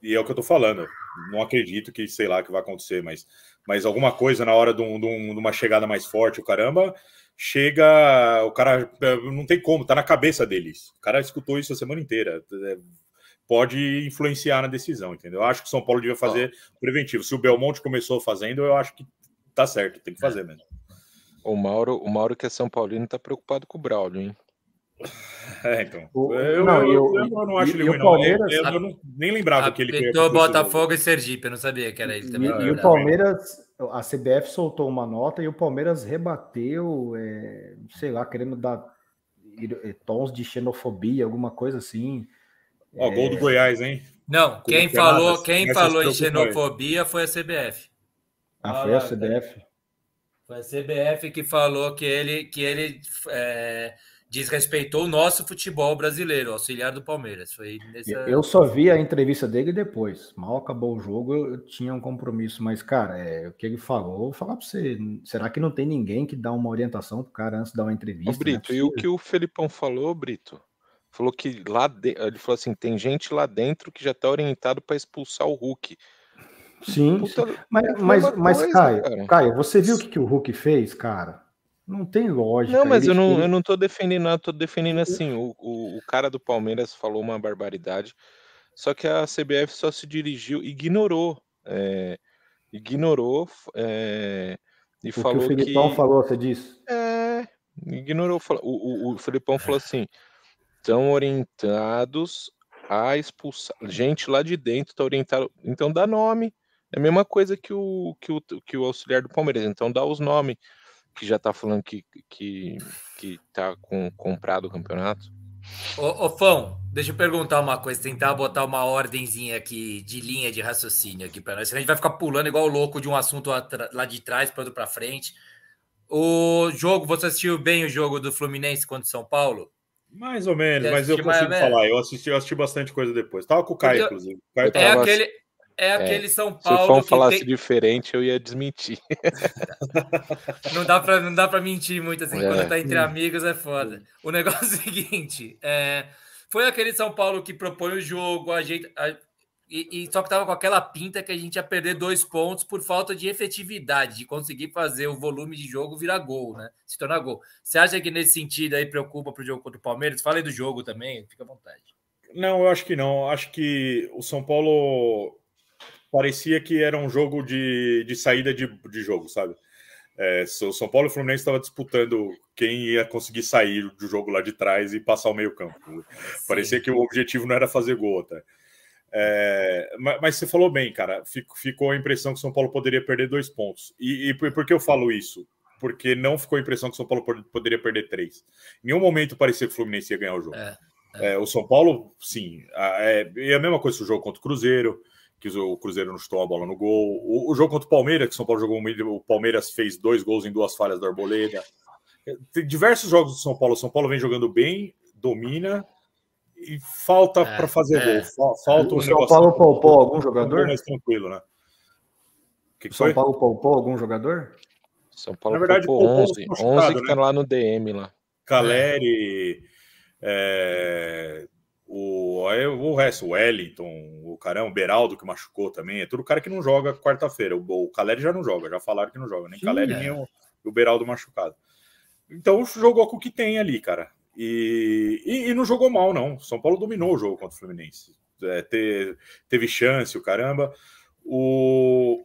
E é o que eu tô falando. Não acredito que, sei lá, que vai acontecer, mas, mas alguma coisa na hora de, um, de, um, de uma chegada mais forte, o caramba, chega, o cara não tem como, tá na cabeça deles. O cara escutou isso a semana inteira. É, pode influenciar na decisão, entendeu? Eu acho que o São Paulo devia fazer oh. preventivo. Se o Belmonte começou fazendo, eu acho que tá certo, tem que fazer é. mesmo. O Mauro, o Mauro que é São Paulino, tá preocupado com o Braulio, hein? [LAUGHS] É, então. eu, não, eu, eu, eu, não acho ele ruim, não. Eu, não. Nem lembrava que ele foi. Botafogo e Sergipe, eu não sabia que era ele também. E, e o Palmeiras, a CBF soltou uma nota e o Palmeiras rebateu, é, sei lá, querendo dar é, tons de xenofobia, alguma coisa assim. Ó, é... gol do Goiás, hein? Não, quem falou, quem falou em xenofobia foi a CBF. Ah, foi a CBF? Foi a CBF que falou que ele, que ele é, desrespeitou o nosso futebol brasileiro, auxiliar do Palmeiras. Foi nessa... Eu só vi a entrevista dele depois. Mal acabou o jogo, eu tinha um compromisso, mas, cara, é, o que ele falou, vou falar para você. Será que não tem ninguém que dá uma orientação pro cara antes de dar uma entrevista? Ô, Brito, é e o que o Felipão falou, Brito? Falou que lá de... ele falou assim: tem gente lá dentro que já está orientado para expulsar o Hulk. Sim, Puta, sim. mas, mas, mas coisa, Caio, Caio, você viu o que, que o Hulk fez, cara? Não tem lógica. Não, mas ele, eu não, ele... eu não tô defendendo, eu tô defendendo assim. O, o, o, cara do Palmeiras falou uma barbaridade, só que a CBF só se dirigiu, ignorou. É, ignorou é, e o falou que. O Felipão que, falou, você disse? É, ignorou. O, o, o Felipão falou assim: estão orientados a expulsar. Gente lá de dentro está orientado. Então dá nome. É a mesma coisa que o, que o, que o auxiliar do Palmeiras. Então dá os nomes que já tá falando que, que, que tá com, comprado o campeonato. Ô, ô Fão, deixa eu perguntar uma coisa, tentar botar uma ordemzinha aqui de linha de raciocínio aqui para nós. Senão a gente vai ficar pulando igual louco de um assunto lá de trás para outro para frente. O jogo, você assistiu bem o jogo do Fluminense contra o São Paulo? Mais ou menos, mas eu consigo falar. Eu assisti, eu assisti bastante coisa depois. Tava com o Caio, inclusive. O Caio é, aquele, é, é aquele São Paulo. Se o Fão falasse tem... diferente, eu ia desmentir. [LAUGHS] não dá para não dá para mentir muito assim. É. Quando tá entre amigos é foda. O negócio [LAUGHS] é o seguinte: é, foi aquele São Paulo que propõe o jogo, a gente, a, e, e, só que tava com aquela pinta que a gente ia perder dois pontos por falta de efetividade, de conseguir fazer o volume de jogo virar gol, né? Se tornar gol. Você acha que nesse sentido aí preocupa para o jogo contra o Palmeiras? Fala aí do jogo também, fica à vontade. Não, eu acho que não. Acho que o São Paulo parecia que era um jogo de, de saída de, de jogo, sabe? É, o São Paulo e o Fluminense estava disputando quem ia conseguir sair do jogo lá de trás e passar o meio campo. Sim. Parecia que o objetivo não era fazer gol até. É, mas, mas, você falou bem, cara. Fico, ficou a impressão que o São Paulo poderia perder dois pontos. E, e, por que eu falo isso? Porque não ficou a impressão que o São Paulo poderia perder três. Em nenhum momento parecia que o Fluminense ia ganhar o jogo. É, é. é o São Paulo, sim. É, e a mesma coisa o jogo contra o Cruzeiro que o Cruzeiro não chutou a bola no gol. O, o jogo contra o Palmeiras, que o São Paulo jogou, o Palmeiras fez dois gols em duas falhas da Arboleda. Tem diversos jogos do São Paulo. O São Paulo vem jogando bem, domina e falta é, para fazer é. gol. Falta o um São Paulo poupou algum jogador? Mais tranquilo, né? Que que São Paulo poupou algum jogador? São Paulo Na verdade, poupou 11. 11 que né? tá lá no DM lá. Caleri, é. É, o, o resto, o Wellington, o caramba, o Beraldo que machucou também, é tudo cara que não joga quarta-feira. O, o Caleri já não joga, já falaram que não joga, nem Sim, Caleri é. nem o, o Beraldo machucado. Então jogou com o que tem ali, cara. E, e, e, não jogou mal, não. São Paulo dominou o jogo contra o Fluminense. É, te, teve chance, o caramba. O,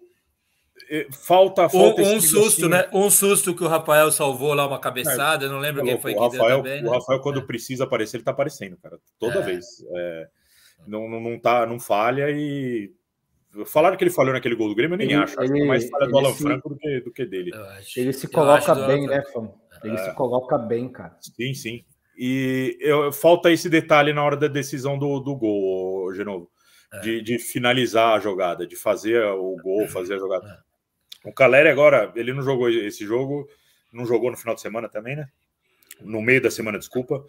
falta, falta um, um susto, assim, né? Um susto que o Rafael salvou lá uma cabeçada, eu não lembro é, quem foi o Rafael, também, né? O Rafael, quando é. precisa aparecer, ele tá aparecendo, cara. Toda é. vez. É, não, não, não, tá, não falha e. Falaram que ele falhou naquele gol do Grêmio, eu nem ele, acho. Acho que é mais falha do Alan se... Franco do que, do que dele. Ele se coloca bem, né, Fam? Ele se coloca bem, cara. Sim, sim. E eu, falta esse detalhe na hora da decisão do, do gol, Genovo. De, de, finalizar a jogada, de fazer o gol, fazer a jogada. O Caleri agora, ele não jogou esse jogo, não jogou no final de semana também, né? No meio da semana, desculpa.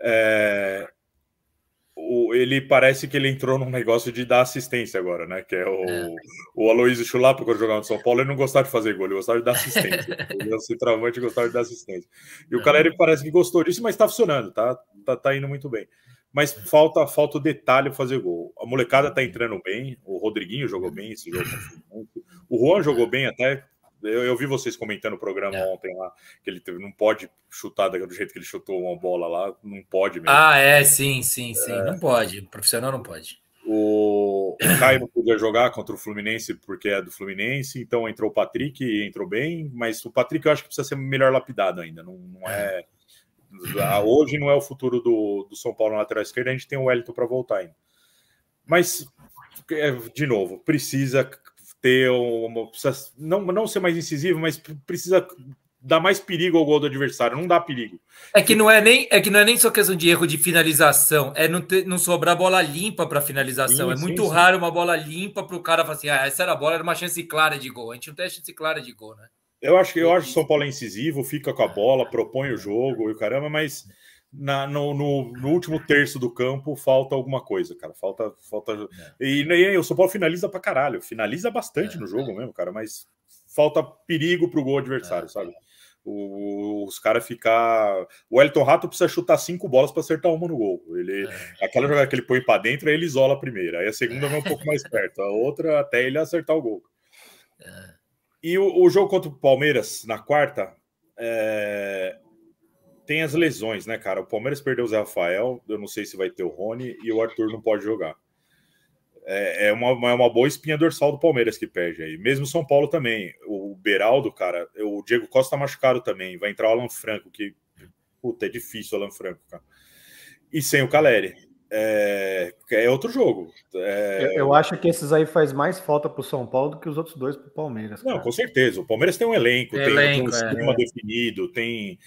É, o, ele parece que ele entrou num negócio de dar assistência agora, né? Que é o, é. o Aloysio Chulapa, quando jogava no São Paulo, ele não gostava de fazer gol, ele gostava de dar assistência. [LAUGHS] ele centroavante e gostava de dar assistência. E o Caleri parece que gostou disso, mas está funcionando, tá, tá, tá indo muito bem. Mas falta, falta o detalhe fazer gol. A molecada tá entrando bem, o Rodriguinho jogou bem esse jogo. O Juan jogou bem até. Eu, eu vi vocês comentando o programa é. ontem lá, que ele teve, não pode chutar do jeito que ele chutou uma bola lá, não pode mesmo. Ah, é, sim, sim, sim. É... Não pode. Profissional não pode. O, o Caio não podia jogar contra o Fluminense porque é do Fluminense, então entrou o Patrick e entrou bem, mas o Patrick eu acho que precisa ser melhor lapidado ainda. Não, não é. é hoje não é o futuro do, do São Paulo na lateral esquerda, a gente tem o Wellington para voltar ainda. Mas, é, de novo, precisa ter uma. Precisa não, não ser mais incisivo, mas precisa dar mais perigo ao gol do adversário. Não dá perigo. É que não é nem, é que não é nem só questão de erro de finalização, é não, ter, não sobrar bola limpa para finalização. Sim, é sim, muito sim. raro uma bola limpa para o cara falar assim: ah, essa era a bola, era uma chance clara de gol. A gente não tem chance clara de gol, né? Eu acho que eu acho o São Paulo é incisivo, fica com a bola, propõe o jogo e o caramba, mas na, no, no, no, último terço do campo falta alguma coisa, cara. Falta. falta... É. E, e o São Paulo finaliza pra caralho. Finaliza bastante é, no jogo é. mesmo, cara, mas falta perigo pro gol adversário, é. sabe? O, os caras ficar. O Elton Rato precisa chutar cinco bolas para acertar uma no gol. Ele, é. Aquela jogada que ele põe para dentro, aí ele isola a primeira. Aí a segunda vai um pouco mais perto. A outra até ele acertar o gol. É. E o, o, jogo contra o Palmeiras na quarta. É, tem as lesões, né, cara? O Palmeiras perdeu o Zé Rafael, eu não sei se vai ter o Rony, e o Arthur não pode jogar. É, é uma, é uma boa espinha dorsal do Palmeiras que perde aí. Mesmo São Paulo também. O Beraldo, cara, o Diego Costa tá machucado também. Vai entrar o Alan Franco, que, puta, é difícil o Alan Franco, cara. E sem o Caleri. É, é outro jogo. É... Eu, eu, acho que esses aí faz mais falta para o São Paulo do que os outros dois para o Palmeiras. Cara. Não, com certeza. O Palmeiras tem um elenco, tem, tem um esquema é. definido, tem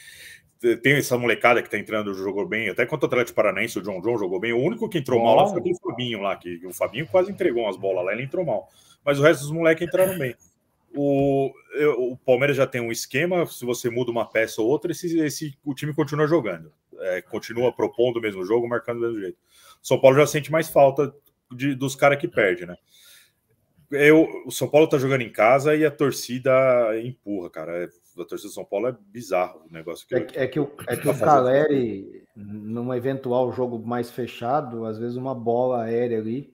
tem essa molecada que tá entrando, jogou bem, até contra o Atlético Paranaense, o John John jogou bem. O único que entrou Bom. mal lá foi aquele Fabinho lá, que o Fabinho quase entregou umas bolas lá, ele entrou mal. Mas o resto dos moleques entraram bem. O, o Palmeiras já tem um esquema, se você muda uma peça ou outra, esse, esse, o time continua jogando. É, continua propondo o mesmo jogo, marcando do mesmo jeito. São Paulo já sente mais falta de, dos caras que perde, né? Eu, o São Paulo tá jogando em casa e a torcida empurra, cara. É da torcida do São Paulo é bizarro o negócio. Que é, é, que o, é que o [LAUGHS] Caleri, num eventual jogo mais fechado, às vezes uma bola aérea ali,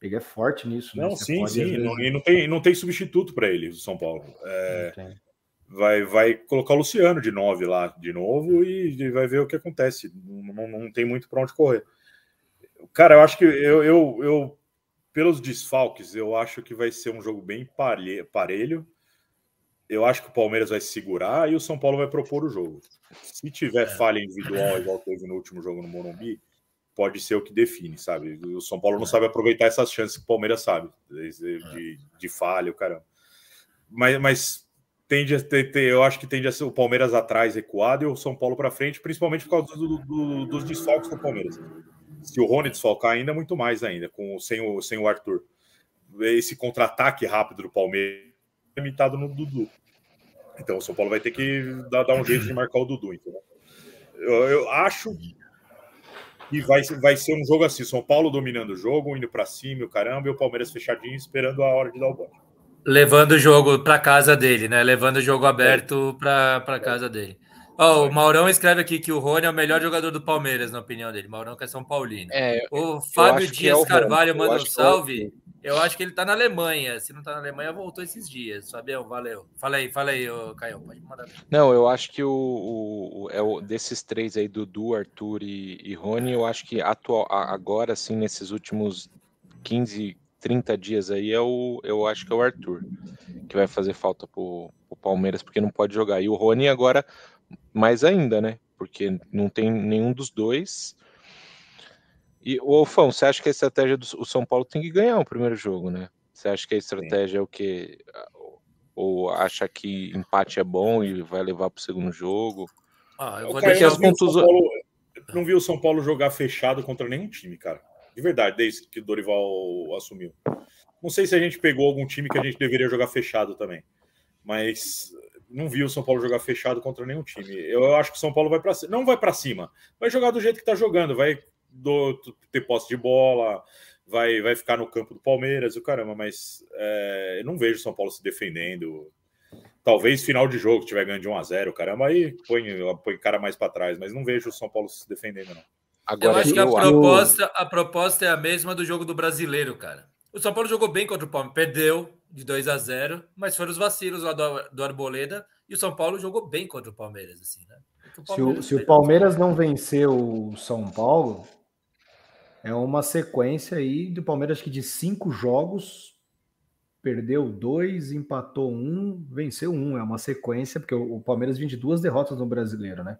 ele é forte nisso. Né? Não, sim, pode, sim. Vezes... Não, e não tem, não tem substituto para ele, o São Paulo. É, vai, vai colocar o Luciano de 9 lá de novo e, e vai ver o que acontece. Não, não, não tem muito para onde correr. Cara, eu acho que eu, eu, eu, pelos desfalques, eu acho que vai ser um jogo bem parelho eu acho que o Palmeiras vai segurar e o São Paulo vai propor o jogo. Se tiver é. falha individual, igual teve no último jogo no Morumbi, pode ser o que define, sabe? O São Paulo não é. sabe aproveitar essas chances que o Palmeiras sabe, de, de, de falha, o caramba. Mas, mas tende a ter, ter, eu acho que tende a ser o Palmeiras atrás recuado e o São Paulo para frente, principalmente por causa do, do, dos desfalques do Palmeiras. Se o Rony desfalcar ainda, muito mais ainda, com, sem, o, sem o Arthur. Esse contra-ataque rápido do Palmeiras limitado no Dudu. Então o São Paulo vai ter que dar, dar um jeito de marcar o Dudu. Entendeu? Eu, eu acho que vai, vai ser um jogo assim: São Paulo dominando o jogo, indo para cima, o caramba, e o Palmeiras fechadinho esperando a hora de dar o bote. Levando o jogo para casa dele, né? Levando o jogo aberto é. para casa dele. Oh, o Maurão escreve aqui que o Rony é o melhor jogador do Palmeiras, na opinião dele. Maurão que é São Paulino. É, o Fábio é Dias é Carvalho manda um salve. Eu acho que ele tá na Alemanha. Se não tá na Alemanha, voltou esses dias. Fabião, valeu. Fala aí, fala aí, ô, Caio. Pode mandar. Não, eu acho que o, o, o, é o desses três aí, Dudu, Arthur e, e Rony, eu acho que atual, agora, assim, nesses últimos 15, 30 dias aí, é o, eu acho que é o Arthur, que vai fazer falta pro, pro Palmeiras, porque não pode jogar. E o Rony agora, mais ainda, né? Porque não tem nenhum dos dois. E, o Fão, você acha que a estratégia do o São Paulo tem que ganhar o primeiro jogo, né? Você acha que a estratégia Sim. é o que? Ou acha que empate é bom e vai levar para o segundo jogo? Ah, eu vou as Paulo, não vi o São Paulo jogar fechado contra nenhum time, cara. De verdade, desde que o Dorival assumiu. Não sei se a gente pegou algum time que a gente deveria jogar fechado também, mas não vi o São Paulo jogar fechado contra nenhum time. Eu acho que o São Paulo vai para não vai para cima, vai jogar do jeito que está jogando, vai do, ter posse de bola, vai, vai ficar no campo do Palmeiras, o caramba, mas é, eu não vejo o São Paulo se defendendo. Talvez final de jogo tiver ganhando de 1 a 0 caramba, aí põe, põe cara mais para trás, mas não vejo o São Paulo se defendendo, não. Agora, eu acho que a proposta, a proposta é a mesma do jogo do brasileiro, cara. O São Paulo jogou bem contra o Palmeiras, perdeu de 2 a 0 mas foram os vacilos lá do, do Arboleda e o São Paulo jogou bem contra o Palmeiras, assim, né? O se, o, se o Palmeiras não venceu o São Paulo, é uma sequência aí do Palmeiras que de cinco jogos perdeu dois, empatou um, venceu um. É uma sequência, porque o Palmeiras vem de duas derrotas no brasileiro, né?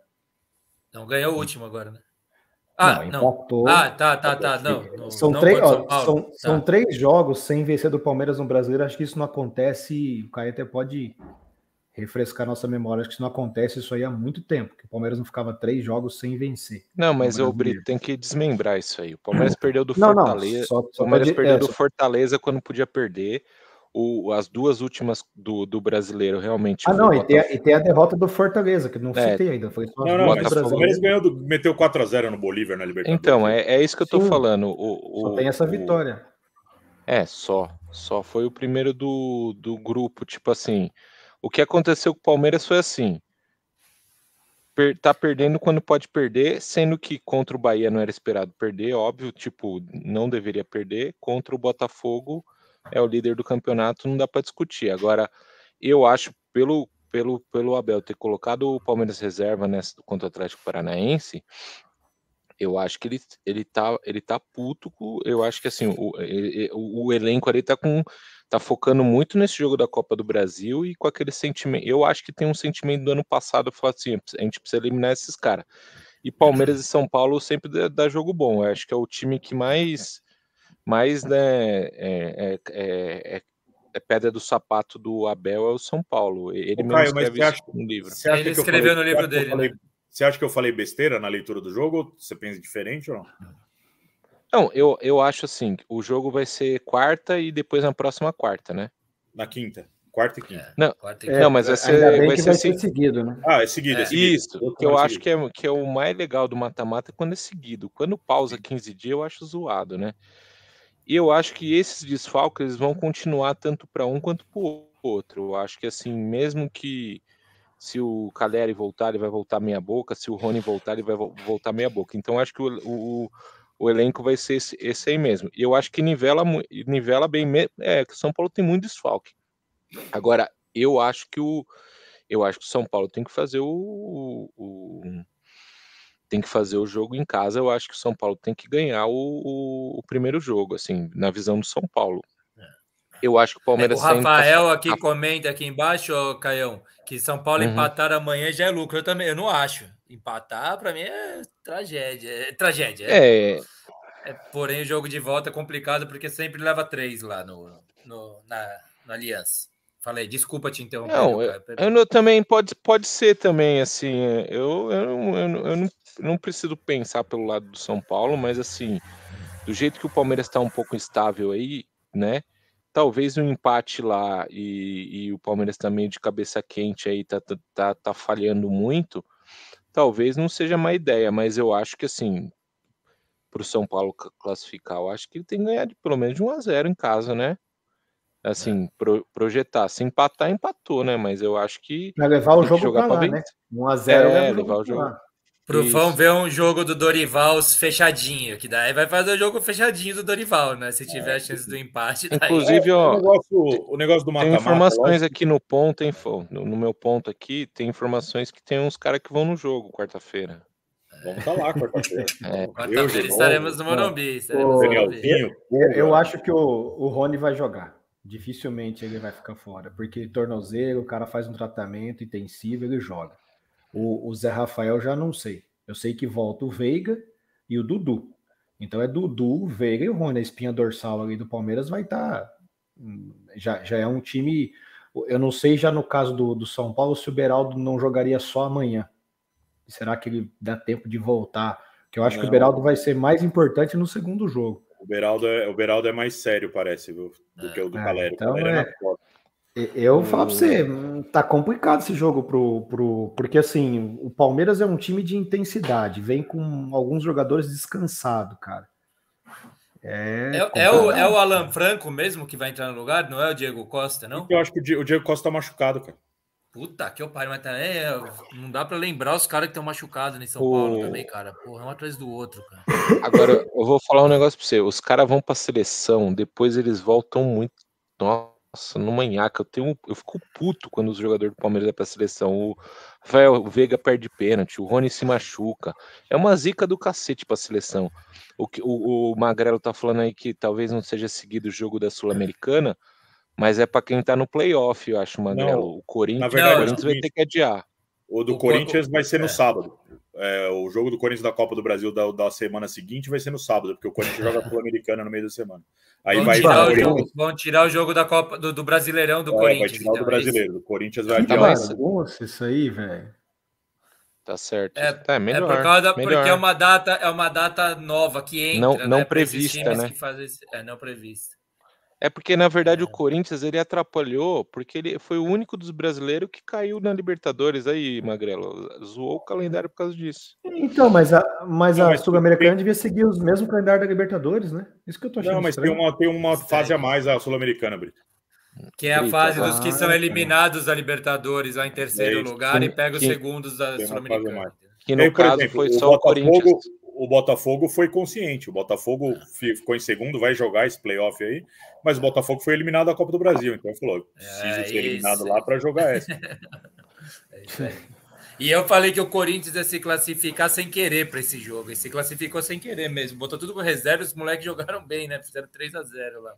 Não, ganhou o último agora, né? Ah, não, empatou. Ah, tá, tá, tá. Não, são, não três, ó, são, tá. são três jogos sem vencer do Palmeiras no brasileiro. Acho que isso não acontece. O Caio até pode refrescar nossa memória, acho que isso não acontece isso aí há muito tempo, que o Palmeiras não ficava três jogos sem vencer. Não, mas o Brito tem que desmembrar isso aí. O Palmeiras perdeu do não, Fortaleza. Não, só, só o Palmeiras perdeu é, do Fortaleza quando podia perder. O, as duas últimas do, do brasileiro realmente. Ah, não, e tem, a, e tem, a, derrota do Fortaleza, que não é, citei ainda. Foi só não, não, mas o Palmeiras ganhou do, meteu 4x0 no Bolívar na Libertadores. Então, é, é isso que eu tô Sim, falando. O, o, só tem essa vitória. É, só. Só foi o primeiro do, do grupo, tipo assim. O que aconteceu com o Palmeiras foi assim: per, tá perdendo quando pode perder, sendo que contra o Bahia não era esperado perder, óbvio, tipo, não deveria perder. Contra o Botafogo, é o líder do campeonato, não dá para discutir. Agora, eu acho, pelo, pelo, pelo Abel ter colocado o Palmeiras reserva nessa contra o Atlético Paranaense, eu acho que ele, ele, tá, ele tá puto. Eu acho que assim, o, o, o elenco ali tá com tá focando muito nesse jogo da Copa do Brasil e com aquele sentimento. Eu acho que tem um sentimento do ano passado, falar assim, a gente precisa eliminar esses caras. E Palmeiras e São Paulo sempre dá, dá, jogo bom. Eu acho que é o time que mais, mais né, é, é, é, é pedra do sapato do Abel é o São Paulo. Ele mesmo Caio, escreve acha, no livro. Ele escreveu falei, no livro dele. Falei, né? Você acha que eu falei besteira na leitura do jogo? Ou você pensa diferente ou não? Não, eu, eu acho assim, o jogo vai ser quarta e depois na próxima quarta, né? Na quinta. Quarta e quinta. É, não, e não, mas vai ser, vai, vai ser, ser, seguido, né? Ah, é seguido, é, é seguido. Isso, eu que eu acho que é, que é o mais legal do mata-mata quando é seguido. Quando pausa 15 dias, eu acho zoado, né? E eu acho que esses desfalques vão continuar tanto para um quanto para o outro. Eu acho que assim, mesmo que se o Caleri voltar, ele vai voltar meia boca, se o Rony voltar, ele vai voltar meia boca. Então, acho que o, o, o elenco vai ser esse, esse, aí mesmo. E eu acho que nivela, nivela bem. É, que São Paulo tem muito desfalque. Agora, eu acho que o. Eu acho que o São Paulo tem que fazer o, o tem que fazer o jogo em casa. Eu acho que o São Paulo tem que ganhar o, o, o primeiro jogo, assim, na visão do São Paulo. É. Eu acho que o Palmeiras. É, o Rafael tá... aqui comenta aqui embaixo, Caião, que São Paulo uhum. empatar amanhã já é lucro. Eu também, eu não acho. Empatar, para mim, é tragédia. É tragédia. É. é. é. Porém, o jogo de volta é complicado porque sempre leva três lá no, no na, na Aliança. Falei, desculpa te interromper. Não, eu, eu, eu, também pode, pode ser também assim. Eu, eu, eu, eu não, não preciso pensar pelo lado do São Paulo, mas assim, do jeito que o Palmeiras está um pouco instável aí, né? Talvez um empate lá e, e o Palmeiras também de cabeça quente aí tá, tá, tá, tá falhando muito talvez não seja má ideia, mas eu acho que assim, para o São Paulo classificar, eu acho que ele tem que ganhar de pelo menos de 1 a 0 em casa, né? assim, pro, projetar. Se empatar, empatou, né? Mas eu acho que. Vai levar o jogo para lá, né? 1x0 é, levar o jogo. Pro Fão ver um jogo do Dorival fechadinho, que daí vai fazer o jogo fechadinho do Dorival, né? Se tiver é, a chance do empate. Daí... Inclusive, ó, o negócio, o negócio do mata-mata. Tem informações aqui no ponto, tem, no, no meu ponto aqui, tem informações que tem uns caras que vão no jogo quarta-feira. Vamos estar tá lá quarta-feira. [LAUGHS] É. Quarta-feira estaremos no Morumbi. Estaremos no Eu, eu acho que o, o Rony vai jogar. Dificilmente ele vai ficar fora, porque tornozeiro, o cara faz um tratamento intensivo, ele joga. O, o Zé Rafael já não sei. Eu sei que volta o Veiga e o Dudu. Então é Dudu, Veiga e o Rony. A espinha dorsal ali do Palmeiras vai estar. Tá, hum, já, já é um time. Eu não sei já no caso do, do São Paulo se o Beraldo não jogaria só amanhã. Será que ele dá tempo de voltar? Que eu acho não. que o Beraldo vai ser mais importante no segundo jogo. O Beraldo é, o Beraldo é mais sério, parece, viu, do que o do é, Caleri. Então é, eu falo pra você, tá complicado esse jogo pro, pro. Porque assim, o Palmeiras é um time de intensidade, vem com alguns jogadores descansados, cara. É, é, é, o, é o Alan Franco mesmo que vai entrar no lugar, não é o Diego Costa, não? Eu acho que o Diego Costa tá machucado, cara. Puta que eu pariu, mas também é, não dá para lembrar os caras que estão machucados em São o... Paulo também, cara. Porra, um atrás do outro, cara. Agora, eu vou falar um negócio pra você. Os caras vão pra seleção, depois eles voltam muito. Nossa, no manhaca. Eu, tenho, eu fico puto quando os jogadores do Palmeiras é pra seleção. O Rafael Veiga perde pênalti, o Rony se machuca. É uma zica do cacete pra seleção. O, o, o Magrelo tá falando aí que talvez não seja seguido o jogo da Sul-Americana. Mas é para quem tá no playoff, eu acho, Magrelo. o Corinthians, verdade, o Corinthians vai ter que adiar. O do o Corinthians vai ser no é. sábado. É, o jogo do Corinthians da Copa do Brasil da, da semana seguinte vai ser no sábado, porque o Corinthians joga Sul-Americana no meio da semana. Aí vão, vai tirar o jogo, vão tirar o jogo da Copa do, do Brasileirão do é, Corinthians. Vai tirar então, o do é brasileiro. Do Corinthians vai adiar. Nossa, nossa, isso aí, velho. Tá certo. É, tá, é melhor, é por causa, melhor. porque é uma data, é uma data nova que entra, não, não né, prevista, né? Esse, é não prevista. É porque, na verdade, é. o Corinthians ele atrapalhou, porque ele foi o único dos brasileiros que caiu na Libertadores aí, Magrelo. Zoou o calendário por causa disso. Então, mas a, mas a Sul-Americana devia seguir os mesmos calendários da Libertadores, né? Isso que eu tô achando. Não, mas tem uma, tem uma fase a mais a Sul-Americana, Brito. Que é a fase dos que são eliminados da Libertadores lá em terceiro é lugar e pega os segundos da Sul-Americana. Que no aí, caso exemplo, foi só o, o Corinthians o Botafogo foi consciente. O Botafogo ficou em segundo, vai jogar esse playoff aí, mas o Botafogo foi eliminado da Copa do Brasil. Então falou: precisa é ser eliminado lá para jogar [LAUGHS] essa. é e eu falei que o Corinthians ia se classificar sem querer para esse jogo. E se classificou sem querer mesmo. Botou tudo com reserva, os moleques jogaram bem, né? Fizeram 3 a 0 lá.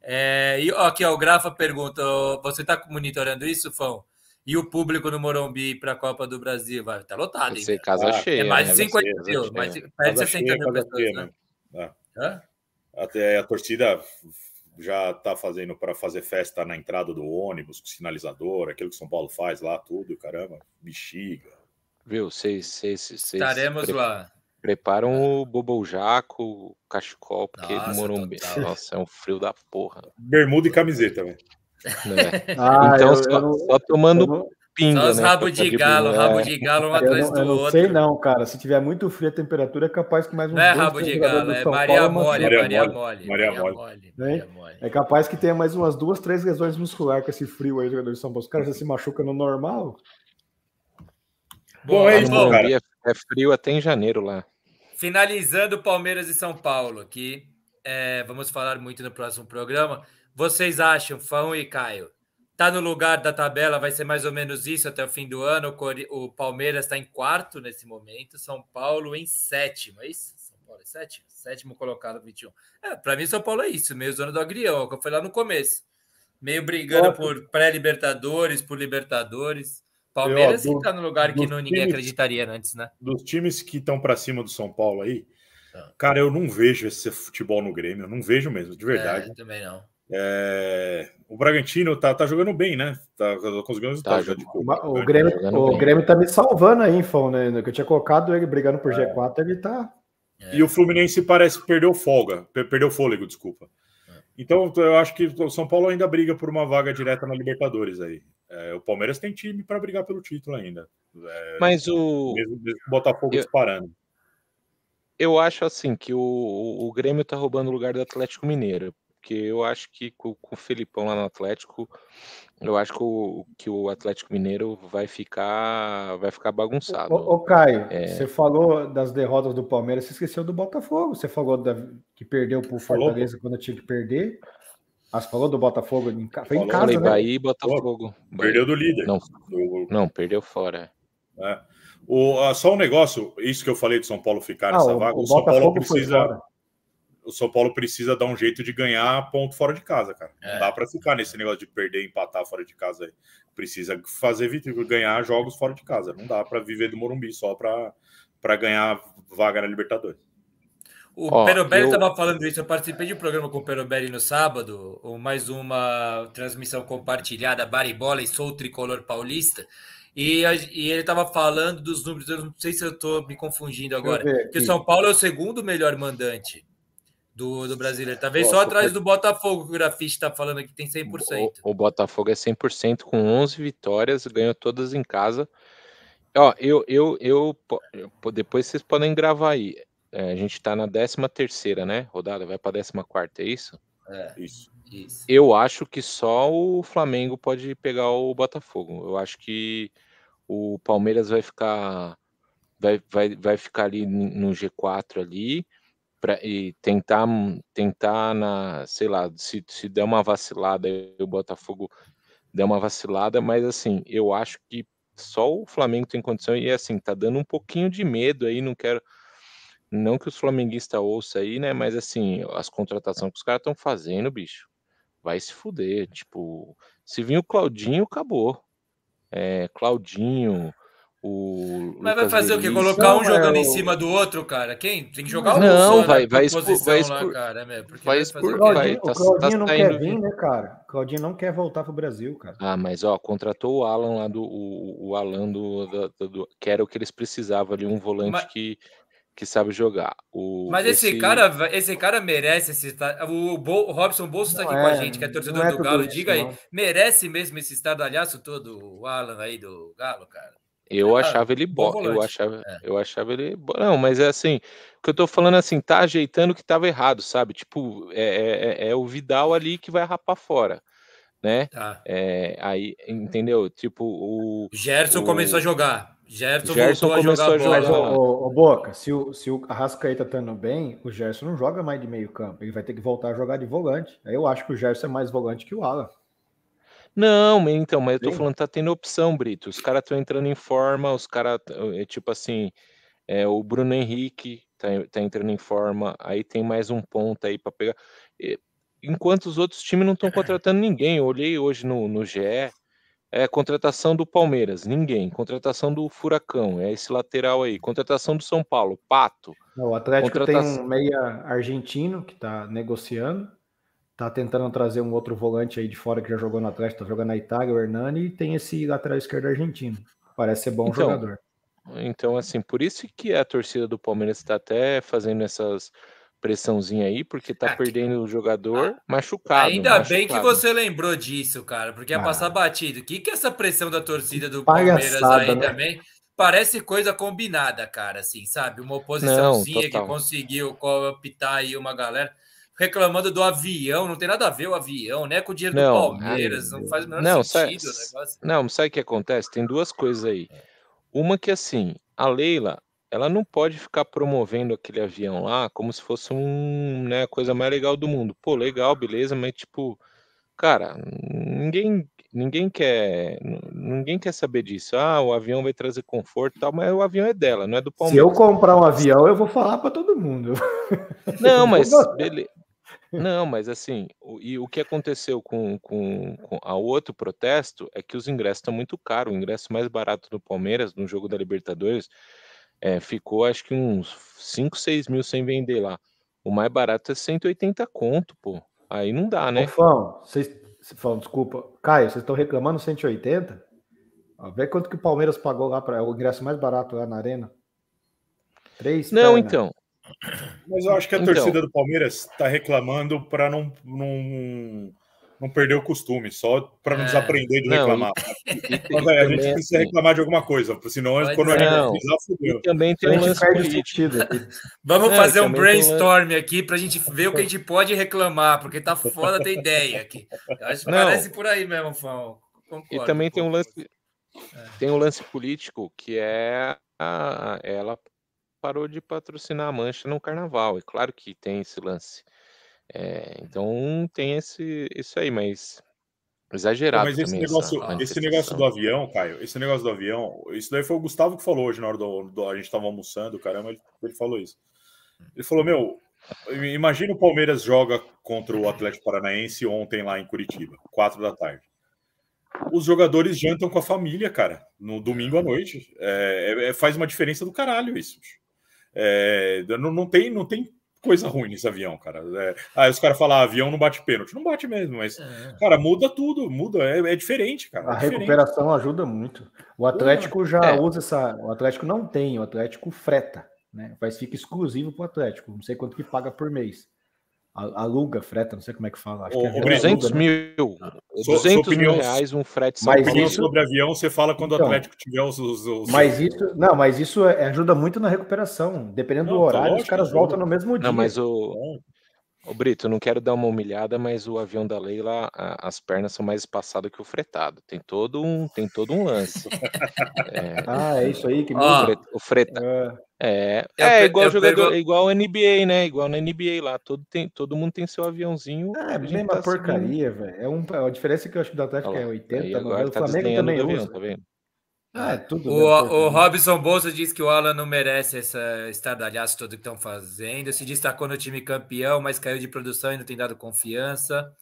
É, e ó, aqui, ó, o Grafa pergunta: você está monitorando isso, Fão? E o público no Morumbi para a Copa do Brasil vai estar tá lotado. Sei, casa ah, cheia. É mais de 50 né? mil, mais de, mais de 60 mil pessoas. né? É. Até a torcida já está fazendo para fazer festa na entrada do ônibus, com sinalizador, aquilo que São Paulo faz lá, tudo, caramba, bexiga. Viu, vocês. Estaremos pre lá. Preparam o Bobo Jaco, o cachecol, porque Nossa, Morumbi. Total. Nossa, é um frio da porra. Bermuda e camiseta, velho. Né? [LAUGHS] Ah, então, eu, só, eu não, só, tomando não, pinga. Só os né, rabo de galo, rabo de galo um atrás do eu não outro. sei, não, cara. Se tiver muito frio a temperatura, é capaz que mais um. Não é rabo de galo, é Maria Mole, Maria Mole. Maria Mole. É capaz que tenha mais umas duas, três lesões musculares com esse frio aí, jogador de São Paulo. Os caras já se machucam no normal. Bom, é isso, cara. É frio até em janeiro lá. Finalizando Palmeiras e São Paulo aqui. É, vamos falar muito no próximo programa. Vocês acham, Fão e Caio, tá no lugar da tabela, vai ser mais ou menos isso até o fim do ano. O Palmeiras está em quarto nesse momento, São Paulo em sétimo, é isso? São Paulo é sétimo? Sétimo colocado, 21. É, para mim, São Paulo é isso, meio zona do agrião, que eu fui lá no começo. Meio brigando por pré-Libertadores, por Libertadores. Palmeiras está no lugar que não, ninguém times, acreditaria antes, né? Dos times que estão para cima do São Paulo aí, tá. cara, eu não vejo esse futebol no Grêmio, eu não vejo mesmo, de verdade. É, também não. É... O Bragantino tá, tá jogando bem, né? Tá conseguindo resultado. Tá, tipo, o, Grêmio, o Grêmio tá me salvando aí, Info, né? Que eu tinha colocado ele brigando por é. G4, ele tá. É. E o Fluminense parece que perdeu folga, perdeu fôlego, desculpa. É. Então, eu acho que o São Paulo ainda briga por uma vaga direta na Libertadores aí. É, o Palmeiras tem time para brigar pelo título ainda. É, Mas o. Mesmo, mesmo Botafogo eu... disparando eu acho assim que o, o Grêmio tá roubando o lugar do Atlético Mineiro porque eu acho que com, com o Felipão lá no Atlético, eu acho que o, que o Atlético Mineiro vai ficar vai ficar bagunçado. Ô, ô Caio, é... você falou das derrotas do Palmeiras, você esqueceu do Botafogo. Você falou da, que perdeu pro Fortaleza falou, quando tinha que perder. Ah, você falou do Botafogo em, foi em casa, Falei, né? Bahia e Botafogo. Perdeu do líder. Não, não perdeu fora. É. O, só um negócio, isso que eu falei de São Paulo ficar ah, nessa o, vaga, o, o São Paulo precisa. O São Paulo precisa dar um jeito de ganhar ponto fora de casa, cara. É. Não dá para ficar nesse negócio de perder e empatar fora de casa aí. Precisa fazer ganhar jogos fora de casa. Não dá para viver do Morumbi só para ganhar vaga na Libertadores. O Ó, Perobelli estava eu... falando isso. Eu participei de um programa com o Perobelli no sábado, ou mais uma transmissão compartilhada, Baribola e Sou Tricolor Paulista. E, e ele estava falando dos números, eu não sei se eu estou me confundindo agora, que o São Paulo é o segundo melhor mandante do, do brasileiro. Talvez Pô, só atrás do Botafogo, que o Grafite está falando aqui, tem 100%. O, o Botafogo é 100% com 11 vitórias, ganhou todas em casa. Ó, eu, eu, eu, eu depois vocês podem gravar aí. É, a gente está na 13 terceira, né? Rodada, vai para 14 quarta, é isso? É, isso. Isso. Eu acho que só o Flamengo pode pegar o Botafogo. Eu acho que o Palmeiras vai ficar vai, vai, vai ficar ali no G4 ali pra, e tentar tentar na, sei lá, se, se der uma vacilada, o Botafogo der uma vacilada, mas assim, eu acho que só o Flamengo tem condição e assim, tá dando um pouquinho de medo aí, não quero não que os flamenguistas ouçam aí, né, mas assim, as contratações que os caras estão fazendo, bicho, vai se fuder. Tipo, se vir o Claudinho, acabou. É, Claudinho, o. Mas vai fazer o quê? Colocar um jogando é, em cima do outro, cara? Quem? Tem que jogar o Não, vai, vai, expor, vai expor, lá, cara. É, vai, vai expor, vai, o Claudinho tá, não tá quer vir, né, cara? O Claudinho não quer voltar pro Brasil, cara. Ah, mas ó, contratou o Alan lá do. O, o Alan do, do, do, que era o que eles precisavam ali, um volante mas... que que sabe jogar. O, Mas esse, esse, cara, esse cara merece esse o, Bo, o Robson Bolso está aqui é, com a é, gente, que é torcedor é do Galo. Isso, Diga não. aí, merece mesmo esse estardalhaço todo, o Alan aí do Galo, cara? Eu é, achava ele bom, eu achava, é. eu achava ele bom. Não, mas é assim, o que eu tô falando assim, tá ajeitando o que tava errado, sabe? Tipo, é, é, é o Vidal ali que vai rapar fora né? Tá. É, aí, entendeu? Tipo, o. Gerson o... começou a jogar. Gerson, Gerson voltou a jogar, a jogar bola. O, o, Boca, se o, se o Arrascaeta tá indo bem, o Gerson não joga mais de meio campo. Ele vai ter que voltar a jogar de volante. Aí eu acho que o Gerson é mais volante que o Alan. Não, então, mas eu tô Sim. falando, tá tendo opção, Brito. Os caras estão entrando em forma, os caras, é, tipo assim, é, o Bruno Henrique tá, tá entrando em forma, aí tem mais um ponto aí para pegar. Enquanto os outros times não estão contratando ninguém. Eu olhei hoje no, no GE, é contratação do Palmeiras, ninguém. Contratação do Furacão, é esse lateral aí. Contratação do São Paulo, Pato. O Atlético contratação... tem um meia argentino que está negociando. Tá tentando trazer um outro volante aí de fora que já jogou no Atlético, tá jogando na Itália, o Hernani, e tem esse lateral esquerdo argentino. Parece ser bom então, jogador. Então, assim, por isso que a torcida do Palmeiras está até fazendo essas pressãozinha aí, porque tá perdendo o jogador ah, machucado. Ainda machucado. bem que você lembrou disso, cara, porque ia ah. passar batido. O que, que é essa pressão da torcida do Palmeiras aí né? também? Parece coisa combinada, cara, assim, sabe? Uma oposiçãozinha que conseguiu optar aí uma galera reclamando do avião, não tem nada a ver o avião, né? Com o dinheiro não, do Palmeiras, ai, não faz o menor não, sentido sabe, o negócio. Não, sabe o que acontece? Tem duas coisas aí. Uma que assim, a Leila, ela não pode ficar promovendo aquele avião lá como se fosse um, né, a coisa mais legal do mundo. Pô, legal, beleza, mas tipo, cara, ninguém ninguém quer ninguém quer saber disso. Ah, o avião vai trazer conforto e tal, mas o avião é dela, não é do Palmeiras. Se eu comprar um avião, eu vou falar para todo mundo. Não, mas [LAUGHS] beleza. Não, mas assim, o, e o que aconteceu com, com, com a outro protesto é que os ingressos estão muito caros. O ingresso mais barato do Palmeiras no jogo da Libertadores é, ficou acho que uns 5, 6 mil sem vender lá. O mais barato é 180 conto, pô. Aí não dá, né? Fão, vocês, Fão, desculpa. Caio, vocês estão reclamando 180? Ó, vê quanto que o Palmeiras pagou lá para o ingresso mais barato lá na Arena. Três Não, perna. então. Mas eu acho que a então, torcida do Palmeiras está reclamando para não, não, não perder o costume, só para não é. desaprender de não, reclamar. E, [LAUGHS] e, a gente precisa assim, reclamar de alguma coisa, senão Pode quando ser. a gente precisar, fudeu. [LAUGHS] Também tem um lance político. Vamos fazer um brainstorm um... aqui para a gente ver o que a gente pode reclamar, porque tá foda ter ideia aqui. Acho que não. parece por aí mesmo, Fão. Concordo, e também tem um lance, é. tem um lance político que é a, ela parou de patrocinar a Mancha no Carnaval. E claro que tem esse lance. É, então tem esse isso aí, mas exagerado. Mas esse negócio, esse negócio do avião, Caio, esse negócio do avião, isso daí foi o Gustavo que falou hoje na hora do, do a gente estava almoçando, caramba, ele, ele falou isso. Ele falou, meu, imagina o Palmeiras joga contra o Atlético Paranaense ontem lá em Curitiba, quatro da tarde. Os jogadores jantam com a família, cara, no domingo à noite. É, é, faz uma diferença do caralho isso. É, não, não, tem, não tem coisa ruim nesse avião, cara. É, aí os caras falam, ah, avião não bate pênalti. Não bate mesmo, mas, é. cara, muda tudo, muda, é, é diferente, cara. A é diferente. recuperação ajuda muito. O Atlético já é. usa essa. O Atlético não tem, o Atlético freta, né? Mas fica exclusivo para o Atlético. Não sei quanto que paga por mês aluga, freta, não sei como é que fala. Acho que é 200 aluga, né? mil. Né? 200 mil reais um frete. Mas isso sobre avião você fala quando então, o Atlético tiver os, os, os, Mas isso, não, mas isso é, ajuda muito na recuperação. Dependendo não, do horário, lógico, os caras voltam no mesmo dia. Não, mas o, o Brito, não quero dar uma humilhada, mas o avião da Leila, a, as pernas são mais espaçadas que o fretado. Tem todo um, tem todo um lance. é... Ah, é isso aí que o freta. É, é, é igual jogador, igual NBA, né? Igual na NBA lá, todo, tem, todo mundo tem seu aviãozinho. É, mesma tá porcaria, velho. É um, a diferença é que eu acho que do Atlético é 80, agora o tá Flamengo também usa. Avião, tá vendo? É tudo. O, o Robson Bolsa diz que o Alan não merece essa estardalhaço todo que estão fazendo. Se destacou no time campeão, mas caiu de produção e não tem dado confiança.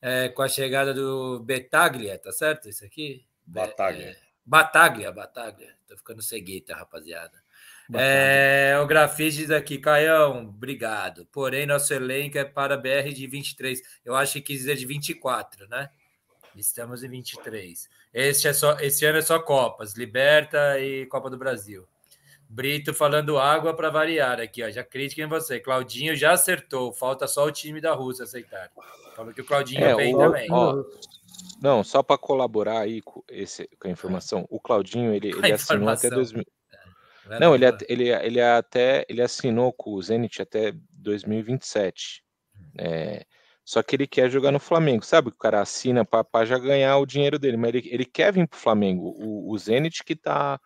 É, com a chegada do Betaglia, tá certo? Isso aqui? Bataglia. É, Bataglia, Bataglia. Tô ficando cegueta, rapaziada. É, o Grafite diz aqui, Caião, obrigado. Porém, nosso elenco é para BR de 23. Eu acho que quis dizer de 24, né? Estamos em 23. Este, é só, esse ano é só Copas, Liberta e Copa do Brasil. Brito falando água para variar aqui, ó. Já crítica em você. Claudinho já acertou, falta só o time da Rússia aceitar. Falou que o Claudinho é, vem o, também. Ó, não, só para colaborar aí com, esse, com a informação, o Claudinho ele, ele assinou até 2000. É, não, ele, ele, ele até ele assinou com o Zenit até 2027. É, só que ele quer jogar no Flamengo, sabe? O cara assina para já ganhar o dinheiro dele, mas ele, ele quer vir pro Flamengo. O, o Zenit que tá,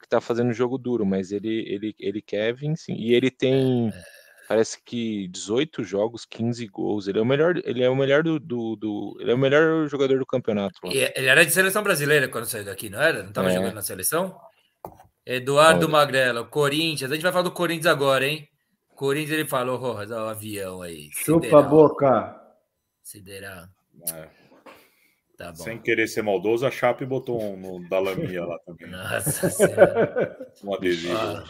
que tá fazendo jogo duro, mas ele, ele, ele quer vir sim. E ele tem, parece que 18 jogos, 15 gols. Ele é o melhor, ele é o melhor do, do, do ele é o melhor jogador do campeonato. ele era de seleção brasileira quando saiu daqui, não era? Não estava é. jogando na seleção? Eduardo Olha. Magrelo, Corinthians. A gente vai falar do Corinthians agora, hein? Corinthians ele falou, Rojas, o avião aí. Chupa a boca. Sideral. É. Tá Sem querer ser maldoso, a Chape botou um no da Lamia lá também. Nossa Senhora. [LAUGHS] um adesivo. Ah.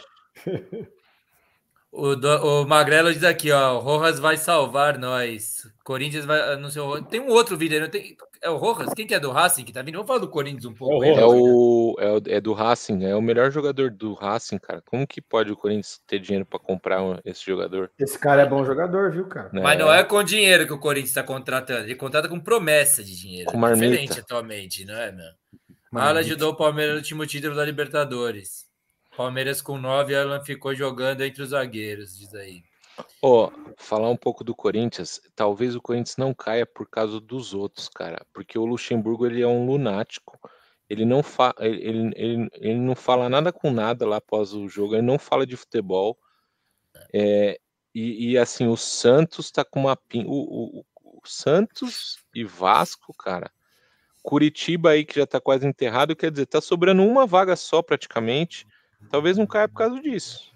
O, do, o Magrelo diz aqui, ó, o Rojas vai salvar nós. Corinthians vai. Não sei, tem um outro vídeo aí, não tem. É o Rojas? Quem que é do Racing que tá vindo? Vamos falar do Corinthians um pouco. É, o, é, o, é do Racing, é o melhor jogador do Racing, cara. Como que pode o Corinthians ter dinheiro para comprar esse jogador? Esse cara é bom jogador, viu, cara? Mas não é com dinheiro que o Corinthians está contratando, ele contrata com promessa de dinheiro. Com marmita. Diferente atualmente, não é, meu? Alan ajudou o Palmeiras no último título da Libertadores. Palmeiras com nove, Alan ficou jogando entre os zagueiros, diz aí. Ó, falar um pouco do Corinthians, talvez o Corinthians não caia por causa dos outros, cara, porque o Luxemburgo ele é um lunático. Ele não, fa ele, ele, ele não fala nada com nada lá após o jogo, ele não fala de futebol. É, e, e, assim, o Santos tá com uma pin. O, o, o, Santos e Vasco, cara. Curitiba aí que já tá quase enterrado, quer dizer, tá sobrando uma vaga só praticamente. Talvez não caia por causa disso.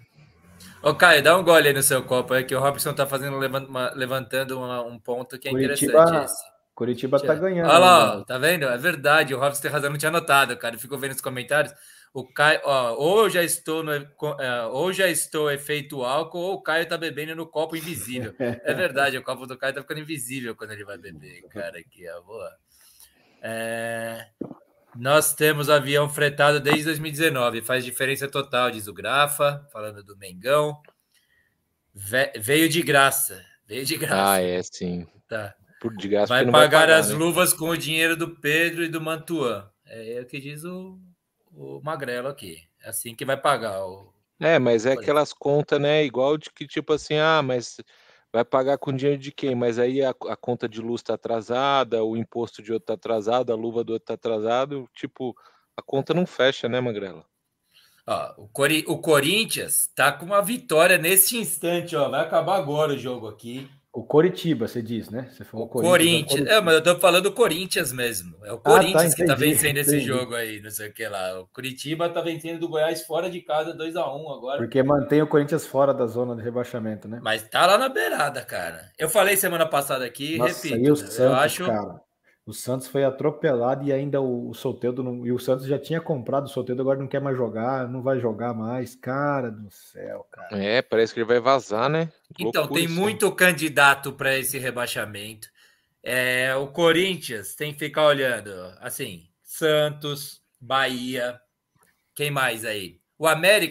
Ô, Caio, dá um gole aí no seu copo, é que o Robson tá fazendo, levantando uma, um ponto que é Curitiba, interessante esse. Curitiba tá ganhando. Olha lá, ó, tá vendo? É verdade, o Robson tem razão, não tinha notado, cara. Ficou vendo os comentários. O Caio, ó, ou já estou no, é, ou já estou efeito álcool, ou o Caio tá bebendo no copo invisível. [LAUGHS] É verdade, o copo do Caio tá ficando invisível quando ele vai beber, cara, aqui, ó, boa. É... Nós temos avião fretado desde 2019. Faz diferença total, diz o Grafa, falando do Mengão. Ve veio de graça. Veio de graça. Ah, é sim. Tá. por de gasto. Vai pagar, vai pagar as né? luvas com o dinheiro do Pedro e do Mantuan. É o que diz o, o Magrelo aqui. É assim que vai pagar. O... É, mas é aquelas contas, né? Igual de que, tipo assim, ah, mas vai pagar com dinheiro de quem? Mas aí a, a conta de luz está atrasada, o imposto de outro está atrasado, a luva do outro está atrasado. Tipo, a conta não fecha, né, Magrela? Ó, o, Cori o Corinthians tá com uma vitória nesse instante, ó. Vai acabar agora o jogo aqui. O Coritiba, você diz, né? Você falou o Corinthians. Corinthians. É, mas eu tô falando do Corinthians mesmo. É o Corinthians ah, tá, que tá vencendo entendi. esse jogo aí, não sei o que lá. O Curitiba tá vencendo do Goiás fora de casa 2 a 1 agora. Porque mantém o Corinthians fora da zona de rebaixamento, né? Mas tá lá na beirada, cara. Eu falei semana passada aqui, Nossa, repito. o Santos, eu acho cara. O Santos foi atropelado e ainda o, o Soteldo não, e o Santos já tinha comprado o Soteldo, agora não quer mais jogar, não vai jogar mais. Cara do céu, cara. É, parece que ele vai vazar, né? Então, tem isso. muito candidato para esse rebaixamento. É, o Corinthians tem que ficar olhando, assim, Santos, Bahia, quem mais aí? O América